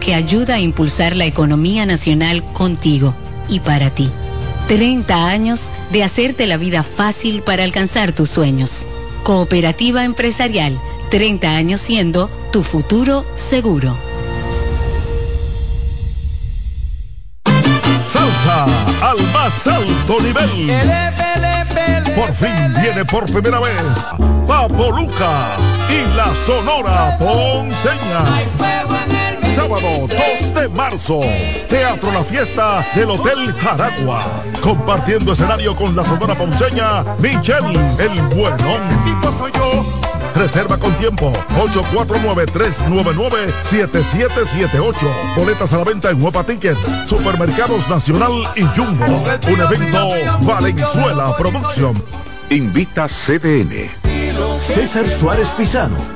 que ayuda a impulsar la economía nacional contigo y para ti. 30 años de hacerte la vida fácil para alcanzar tus sueños. Cooperativa empresarial, 30 años siendo tu futuro seguro. Salsa al más alto nivel. Por fin viene por primera vez Papo Luca y la Sonora Ponceña sábado 2 de marzo. Teatro La Fiesta del Hotel Jaragua. Compartiendo escenario con la sonora ponceña Michelle El Bueno. Reserva con tiempo 849-399-7778. Boletas a la venta en Huepa Tickets, Supermercados Nacional y Jumbo. Un evento Valenzuela Producción. Invita CDN. César Suárez Pisano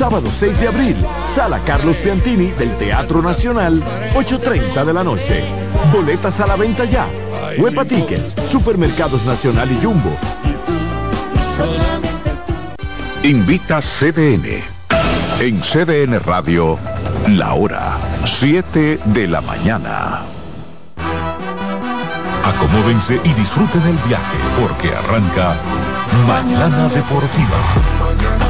Sábado 6 de abril, Sala Carlos Piantini del Teatro Nacional, 8.30 de la noche. Boletas a la venta ya. Huepa Supermercados Nacional y Jumbo. Invita CDN. En CDN Radio, la hora 7 de la mañana. Acomódense y disfruten el viaje porque arranca Mañana Deportiva.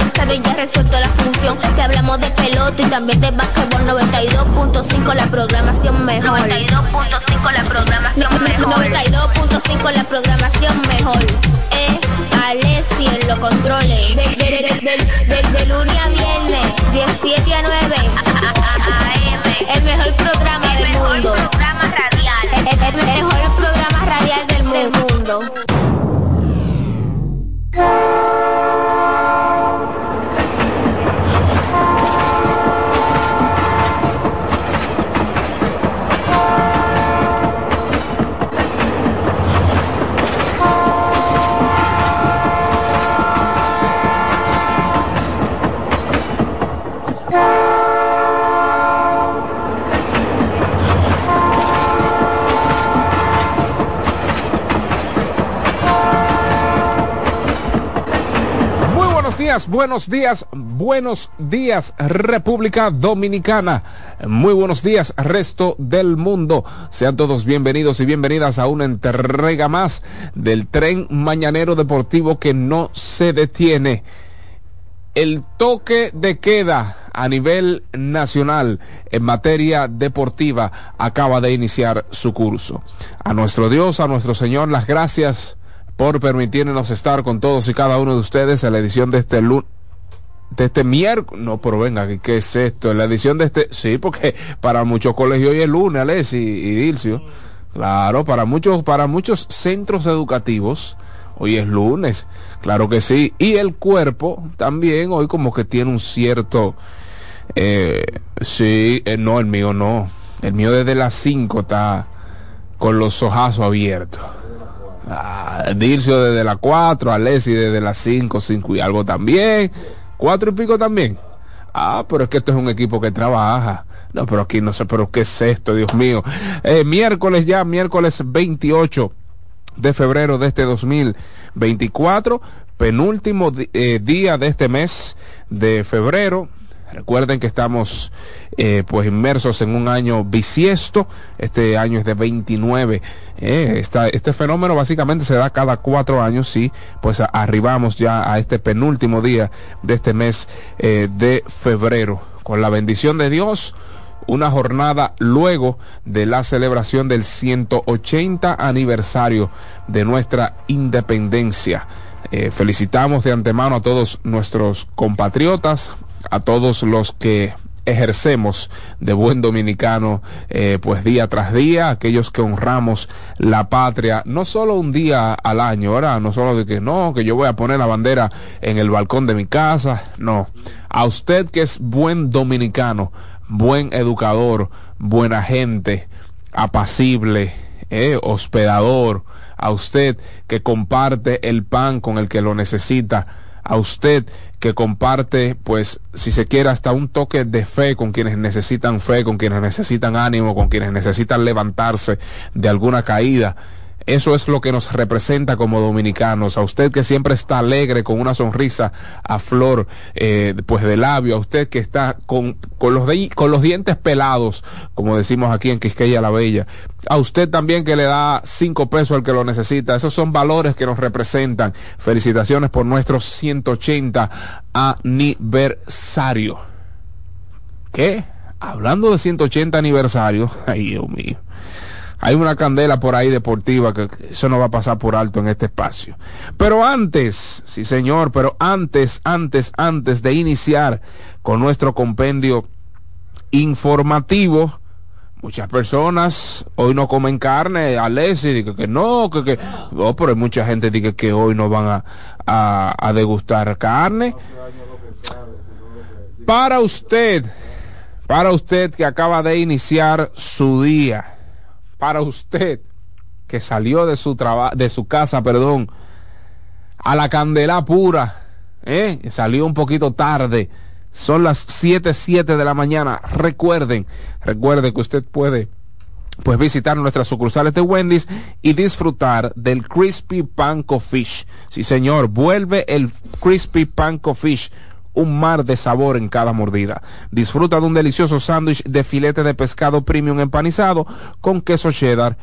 resuelto la función. Te hablamos de pelota y también de básquetbol 92.5 la programación mejor. 92.5 la programación mejor. 92.5 la programación mejor. Eh, Alessi en los controles. De, lunes a viernes, 17 a 9. El mejor programa del mundo. El, mejor programa radial del mundo. Buenos días, buenos días República Dominicana. Muy buenos días resto del mundo. Sean todos bienvenidos y bienvenidas a una entrega más del tren mañanero deportivo que no se detiene. El toque de queda a nivel nacional en materia deportiva acaba de iniciar su curso. A nuestro Dios, a nuestro Señor, las gracias por permitirnos estar con todos y cada uno de ustedes en la edición de este lunes de este miércoles, no, pero venga, ¿qué es esto? En la edición de este, sí, porque para muchos colegios hoy es lunes, Alessi y Dilcio. Claro, para muchos, para muchos centros educativos, hoy es lunes, claro que sí. Y el cuerpo también hoy como que tiene un cierto, eh, sí, eh, no, el mío no. El mío desde las 5 está con los ojazos abiertos. Ah, Dircio desde las 4, Alessi desde las 5, 5 y algo también. Cuatro y pico también. Ah, pero es que esto es un equipo que trabaja. No, pero aquí no sé, pero ¿qué es esto, Dios mío? Eh, miércoles ya, miércoles 28 de febrero de este 2024, penúltimo eh, día de este mes de febrero. Recuerden que estamos eh, pues inmersos en un año bisiesto. Este año es de 29. Eh, este fenómeno básicamente se da cada cuatro años. Sí, pues arribamos ya a este penúltimo día de este mes eh, de febrero. Con la bendición de Dios, una jornada luego de la celebración del 180 aniversario de nuestra independencia. Felicitamos de antemano a todos nuestros compatriotas, a todos los que ejercemos de buen dominicano eh, pues día tras día aquellos que honramos la patria no solo un día al año ahora no solo de que no que yo voy a poner la bandera en el balcón de mi casa no. A usted que es buen dominicano buen educador buena gente apacible eh, hospedador a usted que comparte el pan con el que lo necesita a usted que comparte, pues, si se quiere, hasta un toque de fe con quienes necesitan fe, con quienes necesitan ánimo, con quienes necesitan levantarse de alguna caída. Eso es lo que nos representa como dominicanos. A usted que siempre está alegre, con una sonrisa a flor, eh, pues de labio. A usted que está con, con, los dientes pelados, como decimos aquí en Quisqueya la Bella. A usted también que le da cinco pesos al que lo necesita. Esos son valores que nos representan. Felicitaciones por nuestro 180 aniversario. ¿Qué? Hablando de 180 aniversario. Ay, Dios mío hay una candela por ahí deportiva que eso no va a pasar por alto en este espacio. Pero antes, sí señor, pero antes, antes, antes de iniciar con nuestro compendio informativo, muchas personas hoy no comen carne, Alessi dice que no, que, que, no, pero hay mucha gente dice que hoy no van a, a degustar carne. Para usted, para usted que acaba de iniciar su día, para usted que salió de su de su casa, perdón, a la candela pura, ¿eh? salió un poquito tarde. Son las 7, 7 de la mañana. Recuerden, recuerden que usted puede pues visitar nuestras sucursales de Wendy's y disfrutar del Crispy Panko Fish. Sí, señor, vuelve el Crispy Panko Fish un mar de sabor en cada mordida. Disfruta de un delicioso sándwich de filete de pescado premium empanizado con queso cheddar,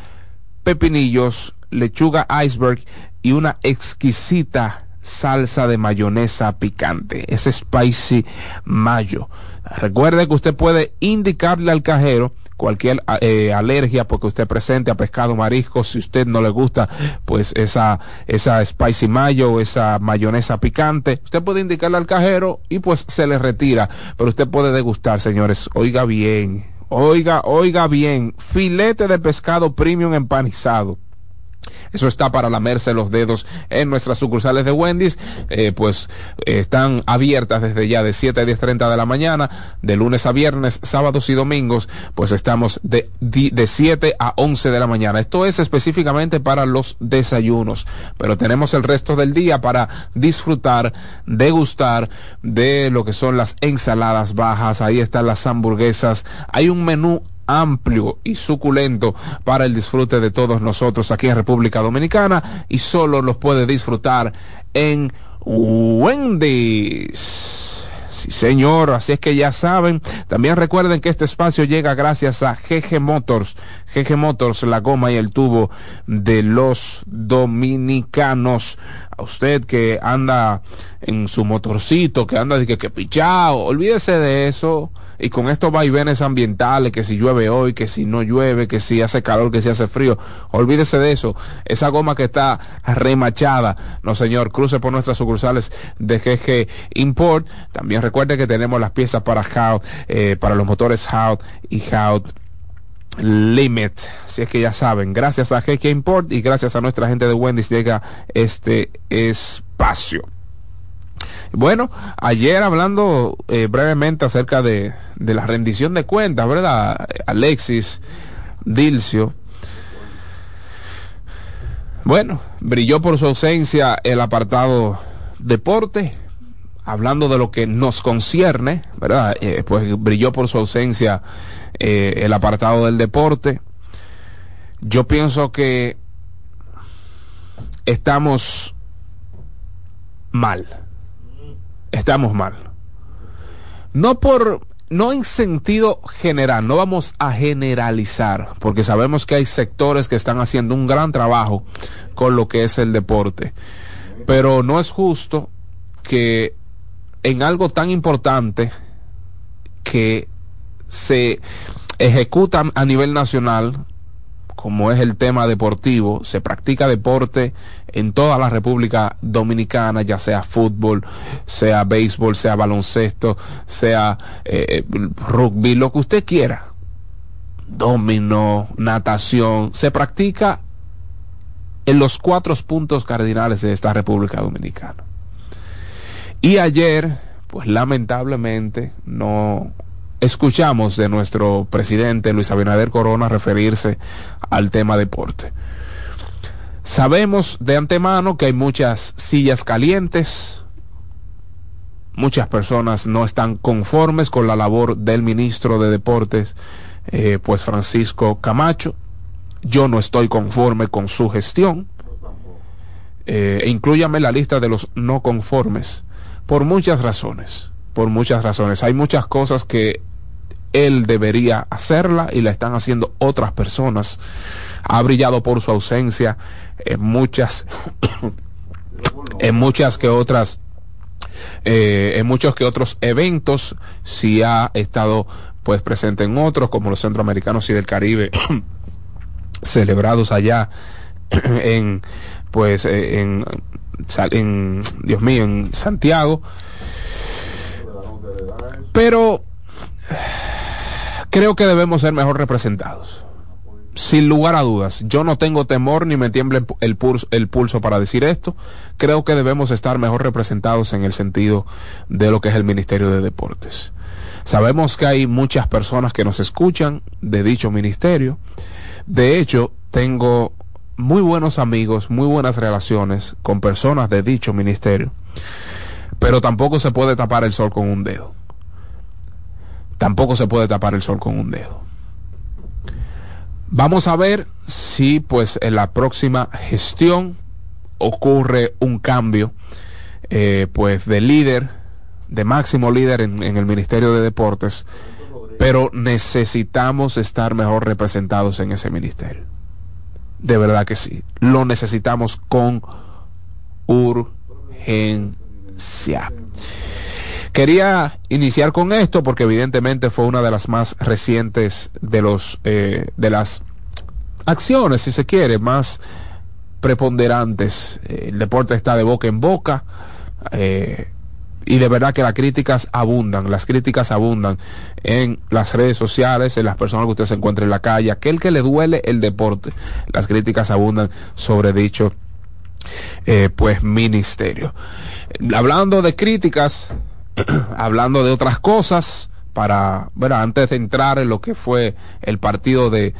pepinillos, lechuga iceberg y una exquisita salsa de mayonesa picante. Es spicy mayo. Recuerde que usted puede indicarle al cajero cualquier eh, alergia porque usted presente a pescado marisco, si usted no le gusta pues esa, esa spicy mayo, esa mayonesa picante, usted puede indicarle al cajero y pues se le retira, pero usted puede degustar, señores, oiga bien, oiga, oiga bien, filete de pescado premium empanizado eso está para lamerse los dedos en nuestras sucursales de Wendy's. Eh, pues eh, están abiertas desde ya de 7 a 10.30 de la mañana, de lunes a viernes, sábados y domingos, pues estamos de, de 7 a 11 de la mañana. Esto es específicamente para los desayunos, pero tenemos el resto del día para disfrutar, degustar de lo que son las ensaladas bajas. Ahí están las hamburguesas. Hay un menú amplio y suculento para el disfrute de todos nosotros aquí en República Dominicana y solo los puede disfrutar en Wendy's. Sí, señor, así es que ya saben. También recuerden que este espacio llega gracias a GG Motors. GG Motors, la goma y el tubo de los dominicanos. A usted que anda en su motorcito, que anda de que, que pichao, olvídese de eso y con estos vaivenes ambientales, que si llueve hoy, que si no llueve, que si hace calor, que si hace frío, olvídese de eso. Esa goma que está remachada, no señor, cruce por nuestras sucursales de GG Import. También recuerde que tenemos las piezas para Hout, eh, para los motores Hout y Hout Limit. Así es que ya saben, gracias a GG Import y gracias a nuestra gente de Wendy's llega este espacio. Bueno, ayer hablando eh, brevemente acerca de, de, la rendición de cuentas, ¿verdad? Alexis, Dilcio. Bueno, brilló por su ausencia el apartado deporte, hablando de lo que nos concierne, ¿verdad? Eh, pues brilló por su ausencia eh, el apartado del deporte. Yo pienso que estamos mal estamos mal. No por, no en sentido general, no vamos a generalizar, porque sabemos que hay sectores que están haciendo un gran trabajo con lo que es el deporte. Pero no es justo que en algo tan importante que se ejecuta a nivel nacional, como es el tema deportivo, se practica deporte en toda la República Dominicana, ya sea fútbol, sea béisbol, sea baloncesto, sea eh, rugby, lo que usted quiera, domino, natación, se practica en los cuatro puntos cardinales de esta República Dominicana. Y ayer, pues lamentablemente, no escuchamos de nuestro presidente Luis Abinader Corona referirse al tema deporte. Sabemos de antemano que hay muchas sillas calientes, muchas personas no están conformes con la labor del ministro de Deportes, eh, pues Francisco Camacho. Yo no estoy conforme con su gestión. Eh, e incluyame la lista de los no conformes por muchas razones por muchas razones. Hay muchas cosas que él debería hacerla y la están haciendo otras personas. Ha brillado por su ausencia en muchas, en muchas que otras, eh, en muchos que otros eventos. Si ha estado pues presente en otros como los centroamericanos y del Caribe celebrados allá en pues eh, en, en Dios mío en Santiago pero creo que debemos ser mejor representados. Sin lugar a dudas, yo no tengo temor ni me tiembla el pulso, el pulso para decir esto. Creo que debemos estar mejor representados en el sentido de lo que es el Ministerio de Deportes. Sabemos que hay muchas personas que nos escuchan de dicho ministerio. De hecho, tengo muy buenos amigos, muy buenas relaciones con personas de dicho ministerio. Pero tampoco se puede tapar el sol con un dedo tampoco se puede tapar el sol con un dedo. Vamos a ver si pues en la próxima gestión ocurre un cambio eh, pues de líder, de máximo líder en, en el Ministerio de Deportes, pero necesitamos estar mejor representados en ese ministerio. De verdad que sí. Lo necesitamos con urgencia. Quería iniciar con esto porque evidentemente fue una de las más recientes de los eh, de las acciones, si se quiere, más preponderantes. El deporte está de boca en boca. Eh, y de verdad que las críticas abundan, las críticas abundan en las redes sociales, en las personas que usted se encuentra en la calle, aquel que le duele el deporte, las críticas abundan sobre dicho eh, pues ministerio. Hablando de críticas, hablando de otras cosas, para, bueno, antes de entrar en lo que fue el partido de,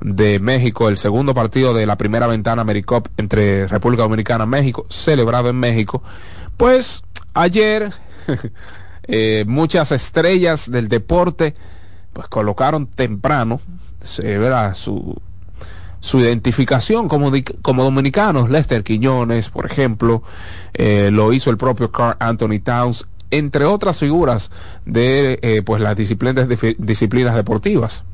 de México, el segundo partido de la primera ventana AmeriCup entre República Dominicana y México, celebrado en México, pues ayer eh, muchas estrellas del deporte pues colocaron temprano su su identificación como, como dominicanos. Lester Quiñones, por ejemplo, eh, lo hizo el propio Carl Anthony Towns, entre otras figuras de eh, pues las disciplinas, deportivas.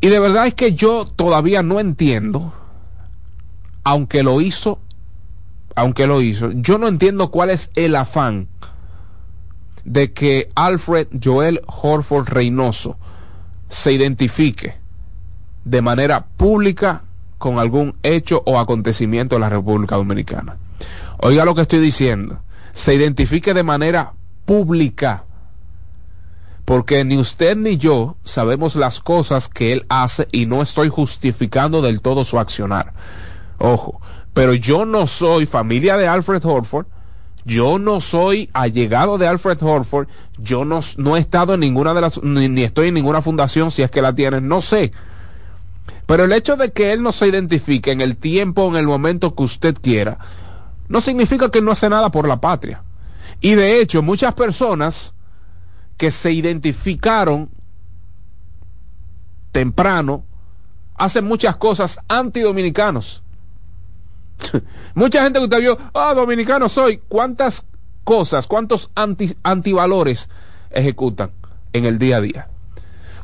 Y de verdad es que yo todavía no entiendo, aunque lo hizo, aunque lo hizo, yo no entiendo cuál es el afán de que Alfred Joel Horford Reynoso se identifique de manera pública con algún hecho o acontecimiento en la República Dominicana. Oiga lo que estoy diciendo se identifique de manera pública. Porque ni usted ni yo sabemos las cosas que él hace y no estoy justificando del todo su accionar. Ojo, pero yo no soy familia de Alfred Horford, yo no soy allegado de Alfred Horford, yo no, he estado en ninguna de las, ni, ni, estoy en ninguna fundación, si es que la tienen, no sé. Pero el hecho de que él no se identifique en el tiempo, en el momento que usted quiera, no significa que no hace nada por la patria. Y de hecho, muchas personas que se identificaron temprano hacen muchas cosas antidominicanos. Mucha gente que usted vio, ah, dominicano soy. ¿Cuántas cosas, cuántos anti, antivalores ejecutan en el día a día.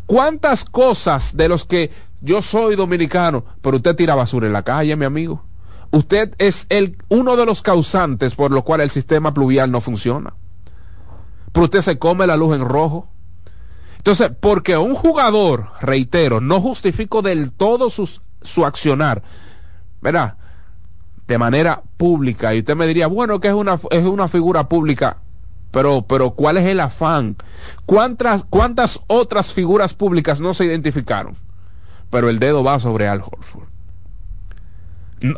¿Cuántas cosas de los que yo soy dominicano, pero usted tira basura en la calle, mi amigo? Usted es el, uno de los causantes por lo cual el sistema pluvial no funciona. Pero usted se come la luz en rojo. Entonces, porque un jugador, reitero, no justifico del todo su accionar, ¿verdad? De manera pública. Y usted me diría, bueno, que es una, es una figura pública. Pero, pero, ¿cuál es el afán? ¿Cuántas, ¿Cuántas otras figuras públicas no se identificaron? Pero el dedo va sobre Al Horford.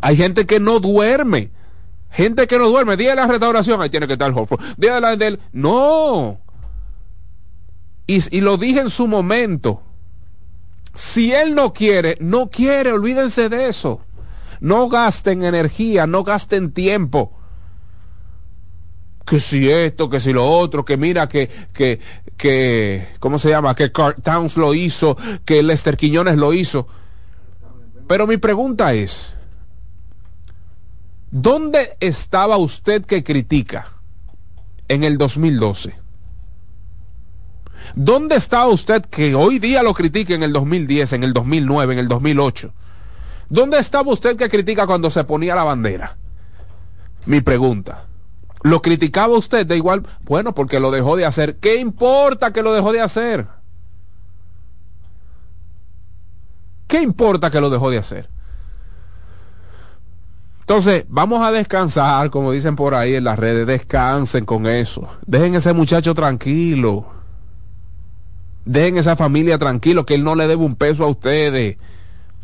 Hay gente que no duerme. Gente que no duerme. Día de la restauración, ahí tiene que estar Horford. Día de la del. No. Y, y lo dije en su momento. Si él no quiere, no quiere, olvídense de eso. No gasten energía, no gasten tiempo que si esto, que si lo otro, que mira que, que, que, ¿cómo se llama? Que Carl Towns lo hizo, que Lester Quiñones lo hizo. Pero mi pregunta es, ¿dónde estaba usted que critica en el 2012? ¿Dónde estaba usted que hoy día lo critica en el 2010, en el 2009, en el 2008? ¿Dónde estaba usted que critica cuando se ponía la bandera? Mi pregunta. ¿Lo criticaba usted de igual? Bueno, porque lo dejó de hacer. ¿Qué importa que lo dejó de hacer? ¿Qué importa que lo dejó de hacer? Entonces, vamos a descansar, como dicen por ahí en las redes, descansen con eso. Dejen ese muchacho tranquilo. Dejen esa familia tranquilo, que él no le debe un peso a ustedes.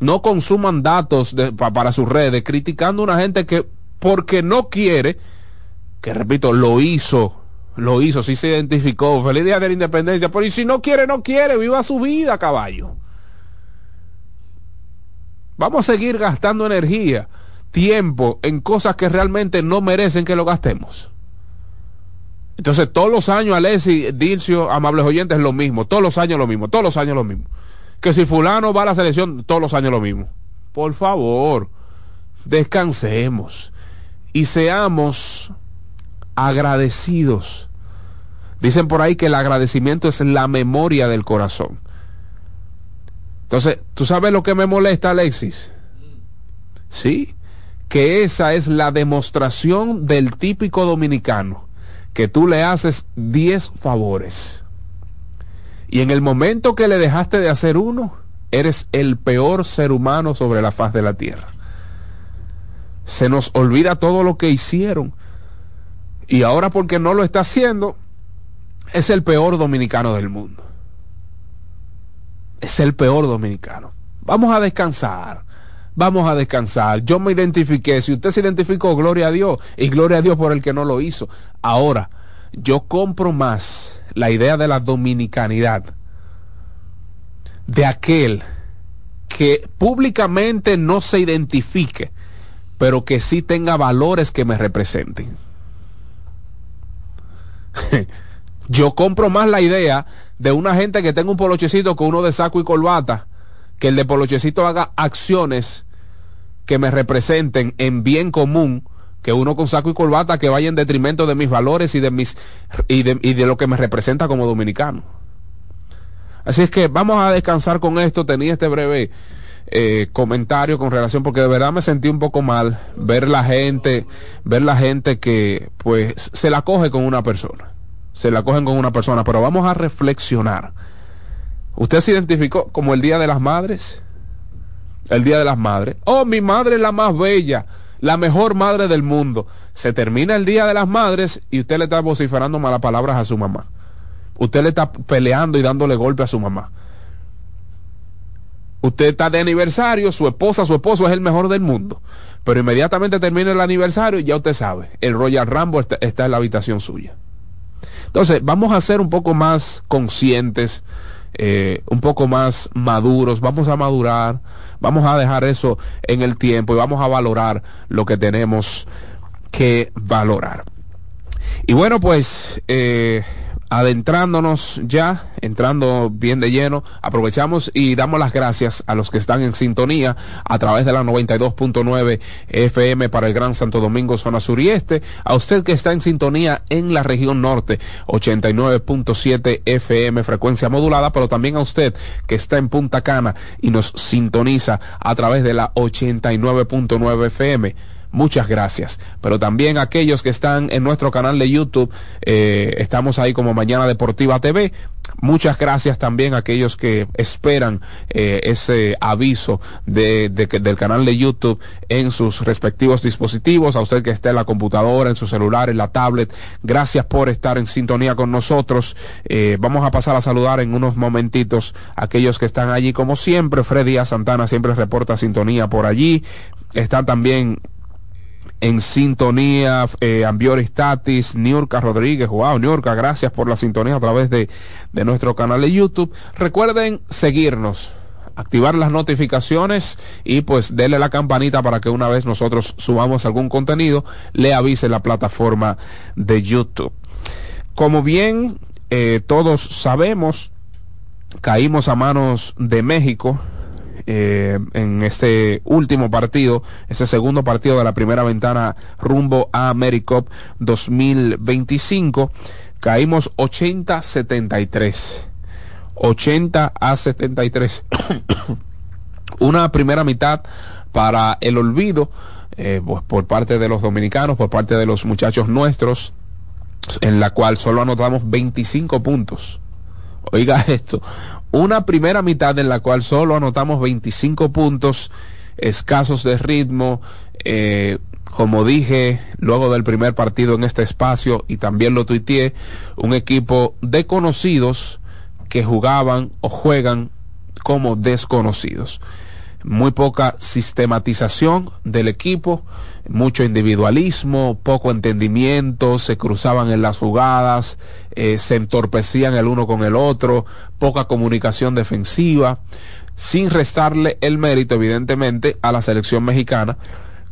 No consuman datos para sus redes, criticando a una gente que, porque no quiere, que repito, lo hizo, lo hizo, sí se identificó, feliz día de la independencia, pero y si no quiere, no quiere, viva su vida, caballo. Vamos a seguir gastando energía, tiempo en cosas que realmente no merecen que lo gastemos. Entonces, todos los años, Alessi, Dircio, amables oyentes, lo mismo, todos los años lo mismo, todos los años lo mismo. Que si fulano va a la selección, todos los años lo mismo. Por favor, descansemos y seamos agradecidos. Dicen por ahí que el agradecimiento es la memoria del corazón. Entonces, ¿tú sabes lo que me molesta, Alexis? Sí, que esa es la demostración del típico dominicano, que tú le haces 10 favores. Y en el momento que le dejaste de hacer uno, eres el peor ser humano sobre la faz de la tierra. Se nos olvida todo lo que hicieron y ahora porque no lo está haciendo, es el peor dominicano del mundo. Es el peor dominicano. Vamos a descansar. Vamos a descansar. Yo me identifiqué. Si usted se identificó, gloria a Dios. Y gloria a Dios por el que no lo hizo. Ahora, yo compro más la idea de la dominicanidad de aquel que públicamente no se identifique, pero que sí tenga valores que me representen. Yo compro más la idea de una gente que tenga un polochecito con uno de saco y corbata, que el de polochecito haga acciones que me representen en bien común, que uno con saco y corbata que vaya en detrimento de mis valores y de mis y de, y de lo que me representa como dominicano. Así es que vamos a descansar con esto. Tenía este breve eh, comentario con relación, porque de verdad me sentí un poco mal ver la gente, ver la gente que pues se la coge con una persona, se la cogen con una persona, pero vamos a reflexionar. ¿Usted se identificó como el Día de las Madres? El Día de las Madres. Oh, mi madre es la más bella, la mejor madre del mundo. Se termina el Día de las Madres y usted le está vociferando malas palabras a su mamá. Usted le está peleando y dándole golpe a su mamá. Usted está de aniversario, su esposa, su esposo es el mejor del mundo. Pero inmediatamente termina el aniversario y ya usted sabe, el Royal Rambo está, en la habitación suya. Entonces, vamos a ser un poco más conscientes, eh, un poco más maduros, vamos a madurar, vamos a dejar eso en el tiempo y vamos a valorar lo que tenemos que valorar. Y bueno, pues eh, adentrándonos ya, entrando bien de lleno, aprovechamos y damos las gracias a los que están en sintonía a través de la 92.9 FM para el Gran Santo Domingo, zona sur y este, a usted que está en sintonía en la región norte, 89.7 FM frecuencia modulada, pero también a usted que está en Punta Cana y nos sintoniza a través de la 89.9 FM muchas gracias. Pero también aquellos que están en nuestro canal de YouTube, eh, estamos ahí como Mañana Deportiva TV. Muchas gracias también a aquellos que esperan eh, ese aviso de, del canal de YouTube en sus respectivos dispositivos. A usted que esté en la computadora, en su celular, en la tablet. Gracias por estar en sintonía con nosotros. Eh, vamos a pasar a saludar en unos momentitos a aquellos que están allí como siempre. Freddy A. Santana siempre reporta sintonía por allí. Está también en sintonía, eh, Ambioris Tatis, Niurka Rodríguez, wow, Niurka, gracias por la sintonía a través de, de nuestro canal de YouTube. Recuerden seguirnos, activar las notificaciones y pues denle la campanita para que una vez nosotros subamos algún contenido, le avise la plataforma de YouTube. Como bien eh, todos sabemos, caímos a manos de México eh, en este último partido, ese segundo partido de la primera ventana rumbo a AmeriCup 2025. Caímos 80-73. 80 a 73. Una primera mitad para el olvido eh, pues, por parte de los dominicanos, por parte de los muchachos nuestros, en la cual solo anotamos 25 puntos. Oiga esto, una primera mitad en la cual solo anotamos 25 puntos, escasos de ritmo, eh, como dije luego del primer partido en este espacio y también lo tuiteé, un equipo de conocidos que jugaban o juegan como desconocidos. Muy poca sistematización del equipo, mucho individualismo, poco entendimiento, se cruzaban en las jugadas, eh, se entorpecían el uno con el otro, poca comunicación defensiva, sin restarle el mérito evidentemente a la selección mexicana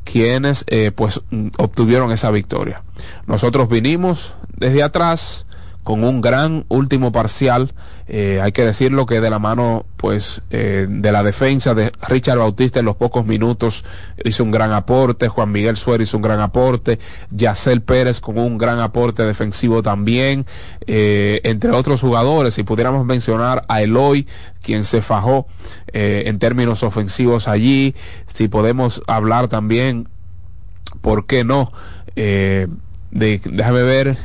quienes eh, pues obtuvieron esa victoria. Nosotros vinimos desde atrás, con un gran último parcial, eh, hay que decirlo que de la mano pues eh, de la defensa de Richard Bautista en los pocos minutos hizo un gran aporte, Juan Miguel Suárez hizo un gran aporte, Yacel Pérez con un gran aporte defensivo también, eh, entre otros jugadores, si pudiéramos mencionar a Eloy, quien se fajó en términos ofensivos allí, si podemos hablar también, ¿por qué no? de, déjame ver,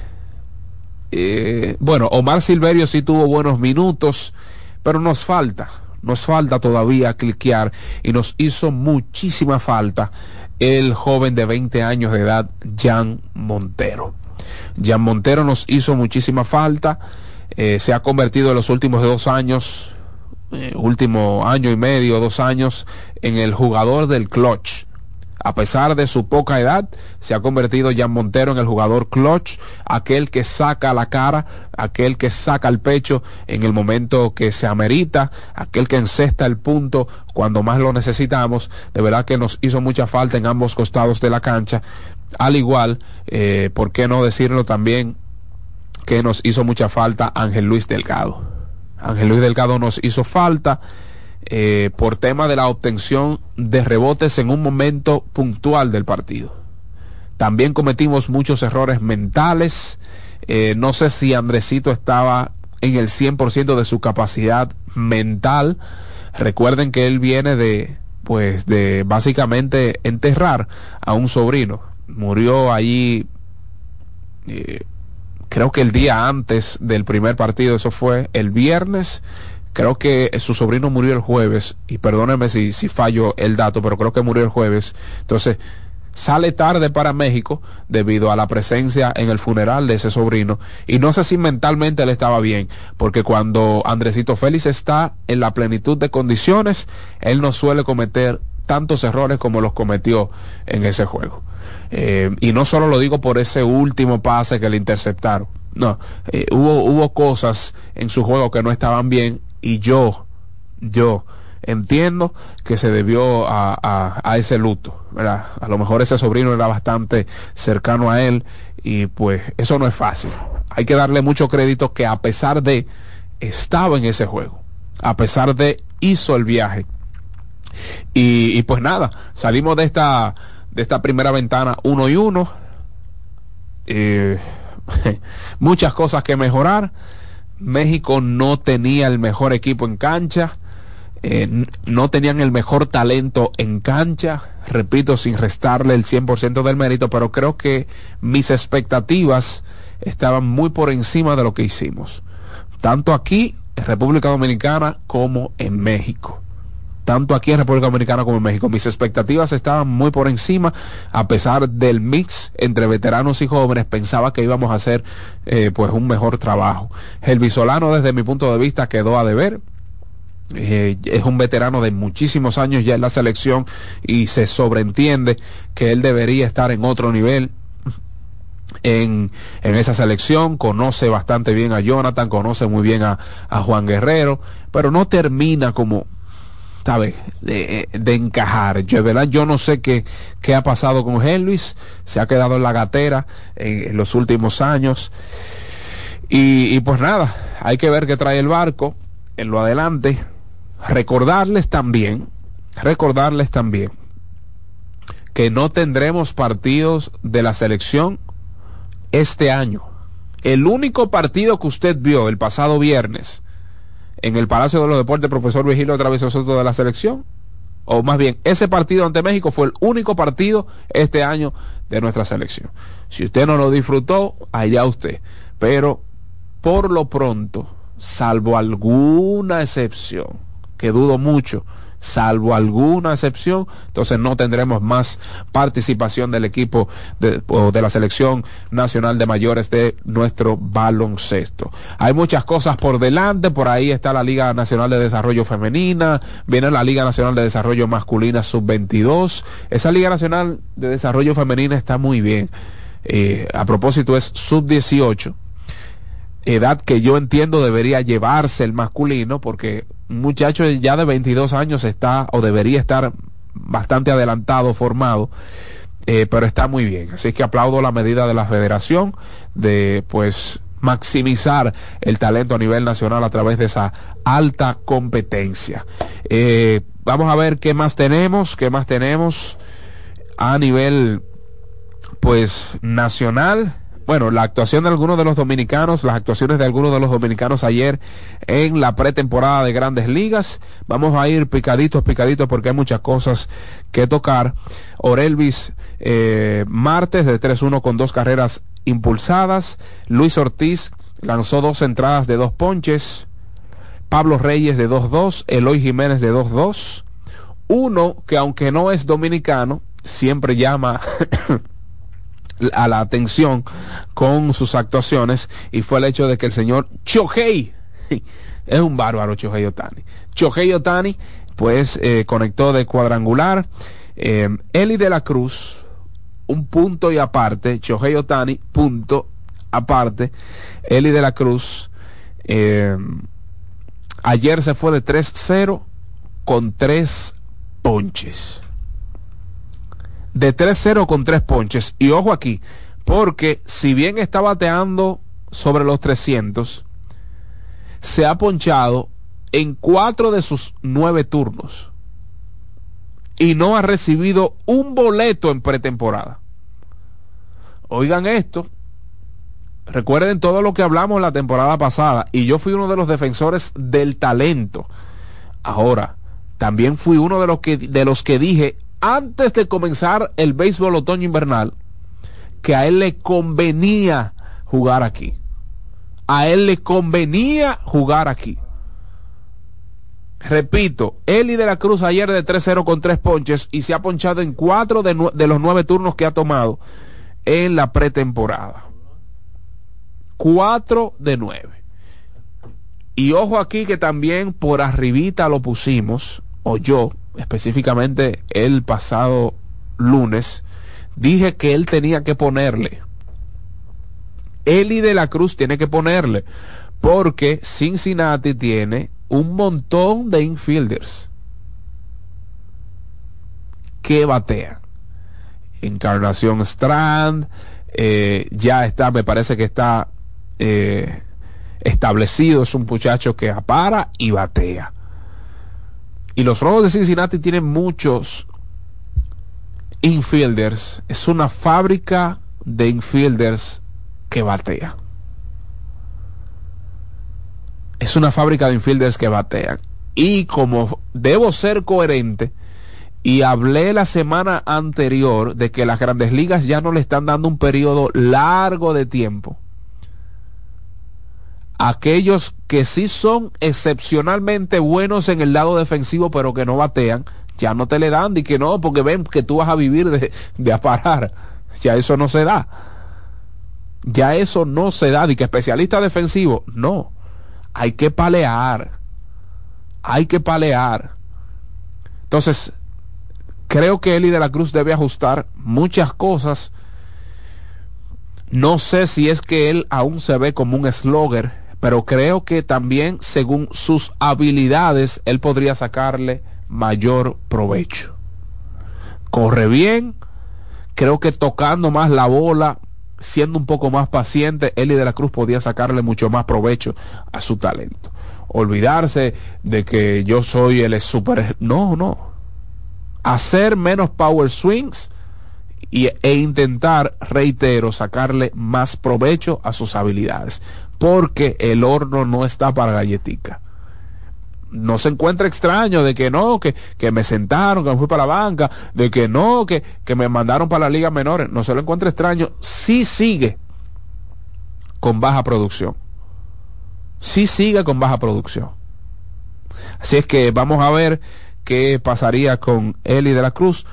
eh, bueno, Omar Silverio sí tuvo buenos minutos, pero nos falta, nos falta todavía cliquear y nos hizo muchísima falta el joven de 20 años de edad, Jan Montero. Jan Montero nos hizo muchísima falta, eh, se ha convertido en los últimos dos años, eh, último año y medio, dos años, en el jugador del clutch a pesar de su poca edad, se ha convertido Jan Montero en el jugador clutch, aquel que saca la cara, aquel que saca el pecho en el momento que se amerita, aquel que encesta el punto cuando más lo necesitamos. De verdad que nos hizo mucha falta en ambos costados de la cancha. Al igual, eh, ¿por qué no decirlo también? que nos hizo mucha falta Ángel Luis Delgado. Ángel Luis Delgado nos hizo falta eh, por tema de la obtención de rebotes en un momento puntual del partido. También cometimos muchos errores mentales. Eh, no sé si Andresito estaba en el 100% de su capacidad mental. Recuerden que él viene de, pues, de básicamente enterrar a un sobrino. Murió allí, eh, creo que el día antes del primer partido, eso fue el viernes creo que su sobrino murió el jueves, y perdóneme si, si fallo el dato, pero creo que murió el jueves. Entonces, sale tarde para México debido a la presencia en el funeral de ese sobrino. Y no sé si mentalmente él estaba bien porque cuando Andresito Félix está en la plenitud de condiciones él no suele cometer tantos errores como los cometió en ese juego. Eh, y no solo lo digo por ese último pase que le interceptaron. No eh, hubo hubo cosas en su juego que no estaban bien y yo, yo entiendo que se debió a, a, ese luto. A lo mejor ese sobrino era bastante cercano a él y pues eso no es fácil. hay que darle mucho crédito que a pesar de estaba en ese juego, a pesar de hizo el viaje. Y, pues nada, salimos de esta, de esta primera ventana uno y uno. Eh, muchas cosas que mejorar. México no tenía el mejor equipo en cancha. Eh, no tenían el mejor talento en cancha, repito, sin restarle el 100% del mérito, pero creo que mis expectativas estaban muy por encima de lo que hicimos, tanto aquí en República Dominicana como en México. Tanto aquí en República Dominicana como en México. Mis expectativas estaban muy por encima, a pesar del mix entre veteranos y jóvenes, pensaba que íbamos a hacer eh, pues un mejor trabajo. El Visolano, desde mi punto de vista, quedó a deber eh, es un veterano de muchísimos años ya en la selección y se sobreentiende que él debería estar en otro nivel en, en esa selección, conoce bastante bien a Jonathan, conoce muy bien a, Juan Guerrero, pero no termina como, De, de, encajar. Yo, ¿verdad? yo no sé qué, qué ha pasado con Luis, se ha quedado en la gatera en, los últimos años. Y, y pues nada, hay que ver qué trae el barco en lo adelante. Recordarles también, recordarles también que no tendremos partidos de la selección este año. El único partido que usted vio el pasado viernes en el Palacio de los Deportes, profesor Vigilio Travieso Soto de la selección, o más bien, ese partido ante México fue el único partido este año de nuestra selección. Si usted no lo disfrutó, allá usted. Pero por lo pronto, salvo alguna excepción, que dudo mucho, salvo alguna excepción, entonces no tendremos más participación del equipo de, o de la selección nacional de mayores de nuestro baloncesto. Hay muchas cosas por delante, por ahí está la Liga Nacional de Desarrollo Femenina, viene la Liga Nacional de Desarrollo Masculina Sub-22, esa Liga Nacional de Desarrollo Femenina está muy bien. Eh, a propósito es Sub-18 edad que yo entiendo debería llevarse el masculino, porque muchacho ya de 22 años está o debería estar bastante adelantado, formado, eh, pero está muy bien. Así que aplaudo la medida de la federación de pues maximizar el talento a nivel nacional a través de esa alta competencia. Eh, vamos a ver qué más tenemos, qué más tenemos a nivel pues nacional bueno, la actuación de algunos de los dominicanos, las actuaciones de algunos de los dominicanos ayer en la pretemporada de grandes ligas. Vamos a ir picaditos, picaditos, porque hay muchas cosas que tocar. Orelvis eh, martes de 3-1 con dos carreras impulsadas. Luis Ortiz lanzó dos entradas de dos ponches. Pablo Reyes de 2-2. Eloy Jiménez de 2-2. Uno que aunque no es dominicano, siempre llama a la atención con sus actuaciones y fue el hecho de que el señor Chohei es un bárbaro Chohei Otani. Chohei Otani pues eh, conectó de cuadrangular. Eh, Eli de la Cruz, un punto y aparte. Chohei Otani, punto aparte. Eli de la Cruz eh, ayer se fue de 3-0 con tres ponches de 3-0 con 3 ponches. Y ojo aquí, porque si bien está bateando sobre los 300, se ha ponchado en cuatro de sus nueve turnos y no ha recibido un boleto en pretemporada. Oigan esto, recuerden todo lo que hablamos la temporada pasada y yo fui uno de los defensores del talento. Ahora, también fui uno de los que, de los que dije antes de comenzar el béisbol otoño invernal que a él le convenía jugar aquí. A él le convenía jugar aquí. Repito, Eli de la Cruz ayer de 3-0 con 3 ponches y se ha ponchado en 4 de, los 9 turnos que ha tomado en la pretemporada. 4 de 9. Y ojo aquí que también por arribita lo pusimos, o yo, específicamente el pasado lunes, dije que él tenía que ponerle. Eli de la Cruz tiene que ponerle, porque Cincinnati tiene un montón de infielders que batean. Encarnación Strand, eh, ya está, me parece que está eh, establecido, es un muchacho que apara y batea. Y los Rojos de Cincinnati tienen muchos infielders. Es una fábrica de infielders que batea. Es una fábrica de infielders que batean. Y como debo ser coherente, y hablé la semana anterior de que las grandes ligas ya no le están dando un periodo largo de tiempo. Aquellos que sí son excepcionalmente buenos en el lado defensivo pero que no batean, ya no te le dan y que no, porque ven que tú vas a vivir de, de aparar. Ya eso no se da. Ya eso no se da. Y que especialista defensivo, no. Hay que palear. Hay que palear. Entonces, creo que Eli de la Cruz debe ajustar muchas cosas. No sé si es que él aún se ve como un slogger, pero creo que también según sus habilidades él podría sacarle mayor provecho. Corre bien, creo que tocando más la bola, siendo un poco más paciente, Eli de la Cruz podía sacarle mucho más provecho a su talento. Olvidarse de que yo soy el super... No, no. Hacer menos power swings y, e intentar, reitero, sacarle más provecho a sus habilidades. Porque el horno no está para galletica no se encuentra extraño de que no, que, que me sentaron, que me fui para la banca, de que no, que, que me mandaron para la liga menores. No se lo encuentra extraño. Sí sigue con baja producción. Sí sigue con baja producción. Así es que vamos a ver qué pasaría con Eli de la Cruz.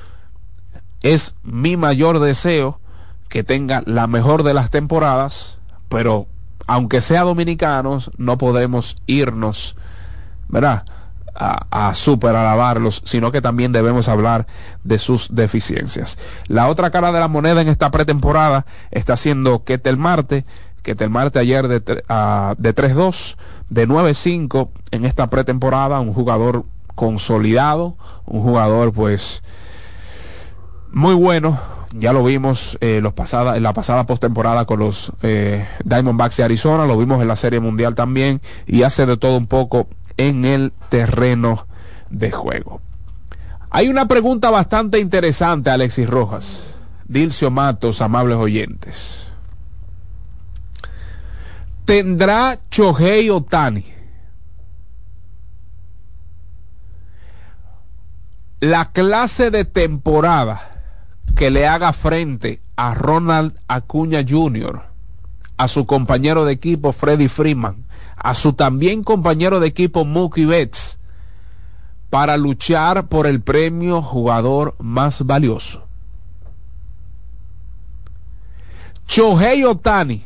Es mi mayor deseo que tenga la mejor de las temporadas, pero aunque sea dominicanos, no podemos irnos ¿verdad? A, a, super alabarlos, sino que también debemos hablar de sus deficiencias. La otra cara de la moneda en esta pretemporada está siendo Ketel Marte, Ketel Marte ayer de, uh, de 3-2, de 9-5 en esta pretemporada, un jugador consolidado, un jugador pues muy bueno, ya lo vimos eh, los en la pasada postemporada con los eh, Diamondbacks de Arizona, lo vimos en la Serie Mundial también y hace de todo un poco en el terreno de juego. Hay una pregunta bastante interesante, Alexis Rojas. Dilcio Matos, amables oyentes. ¿Tendrá Chohei Otani la clase de temporada que le haga frente a Ronald Acuña Jr., a su compañero de equipo Freddy Freeman, a su también compañero de equipo Mookie Betts para luchar por el premio jugador más valioso. Chohei Otani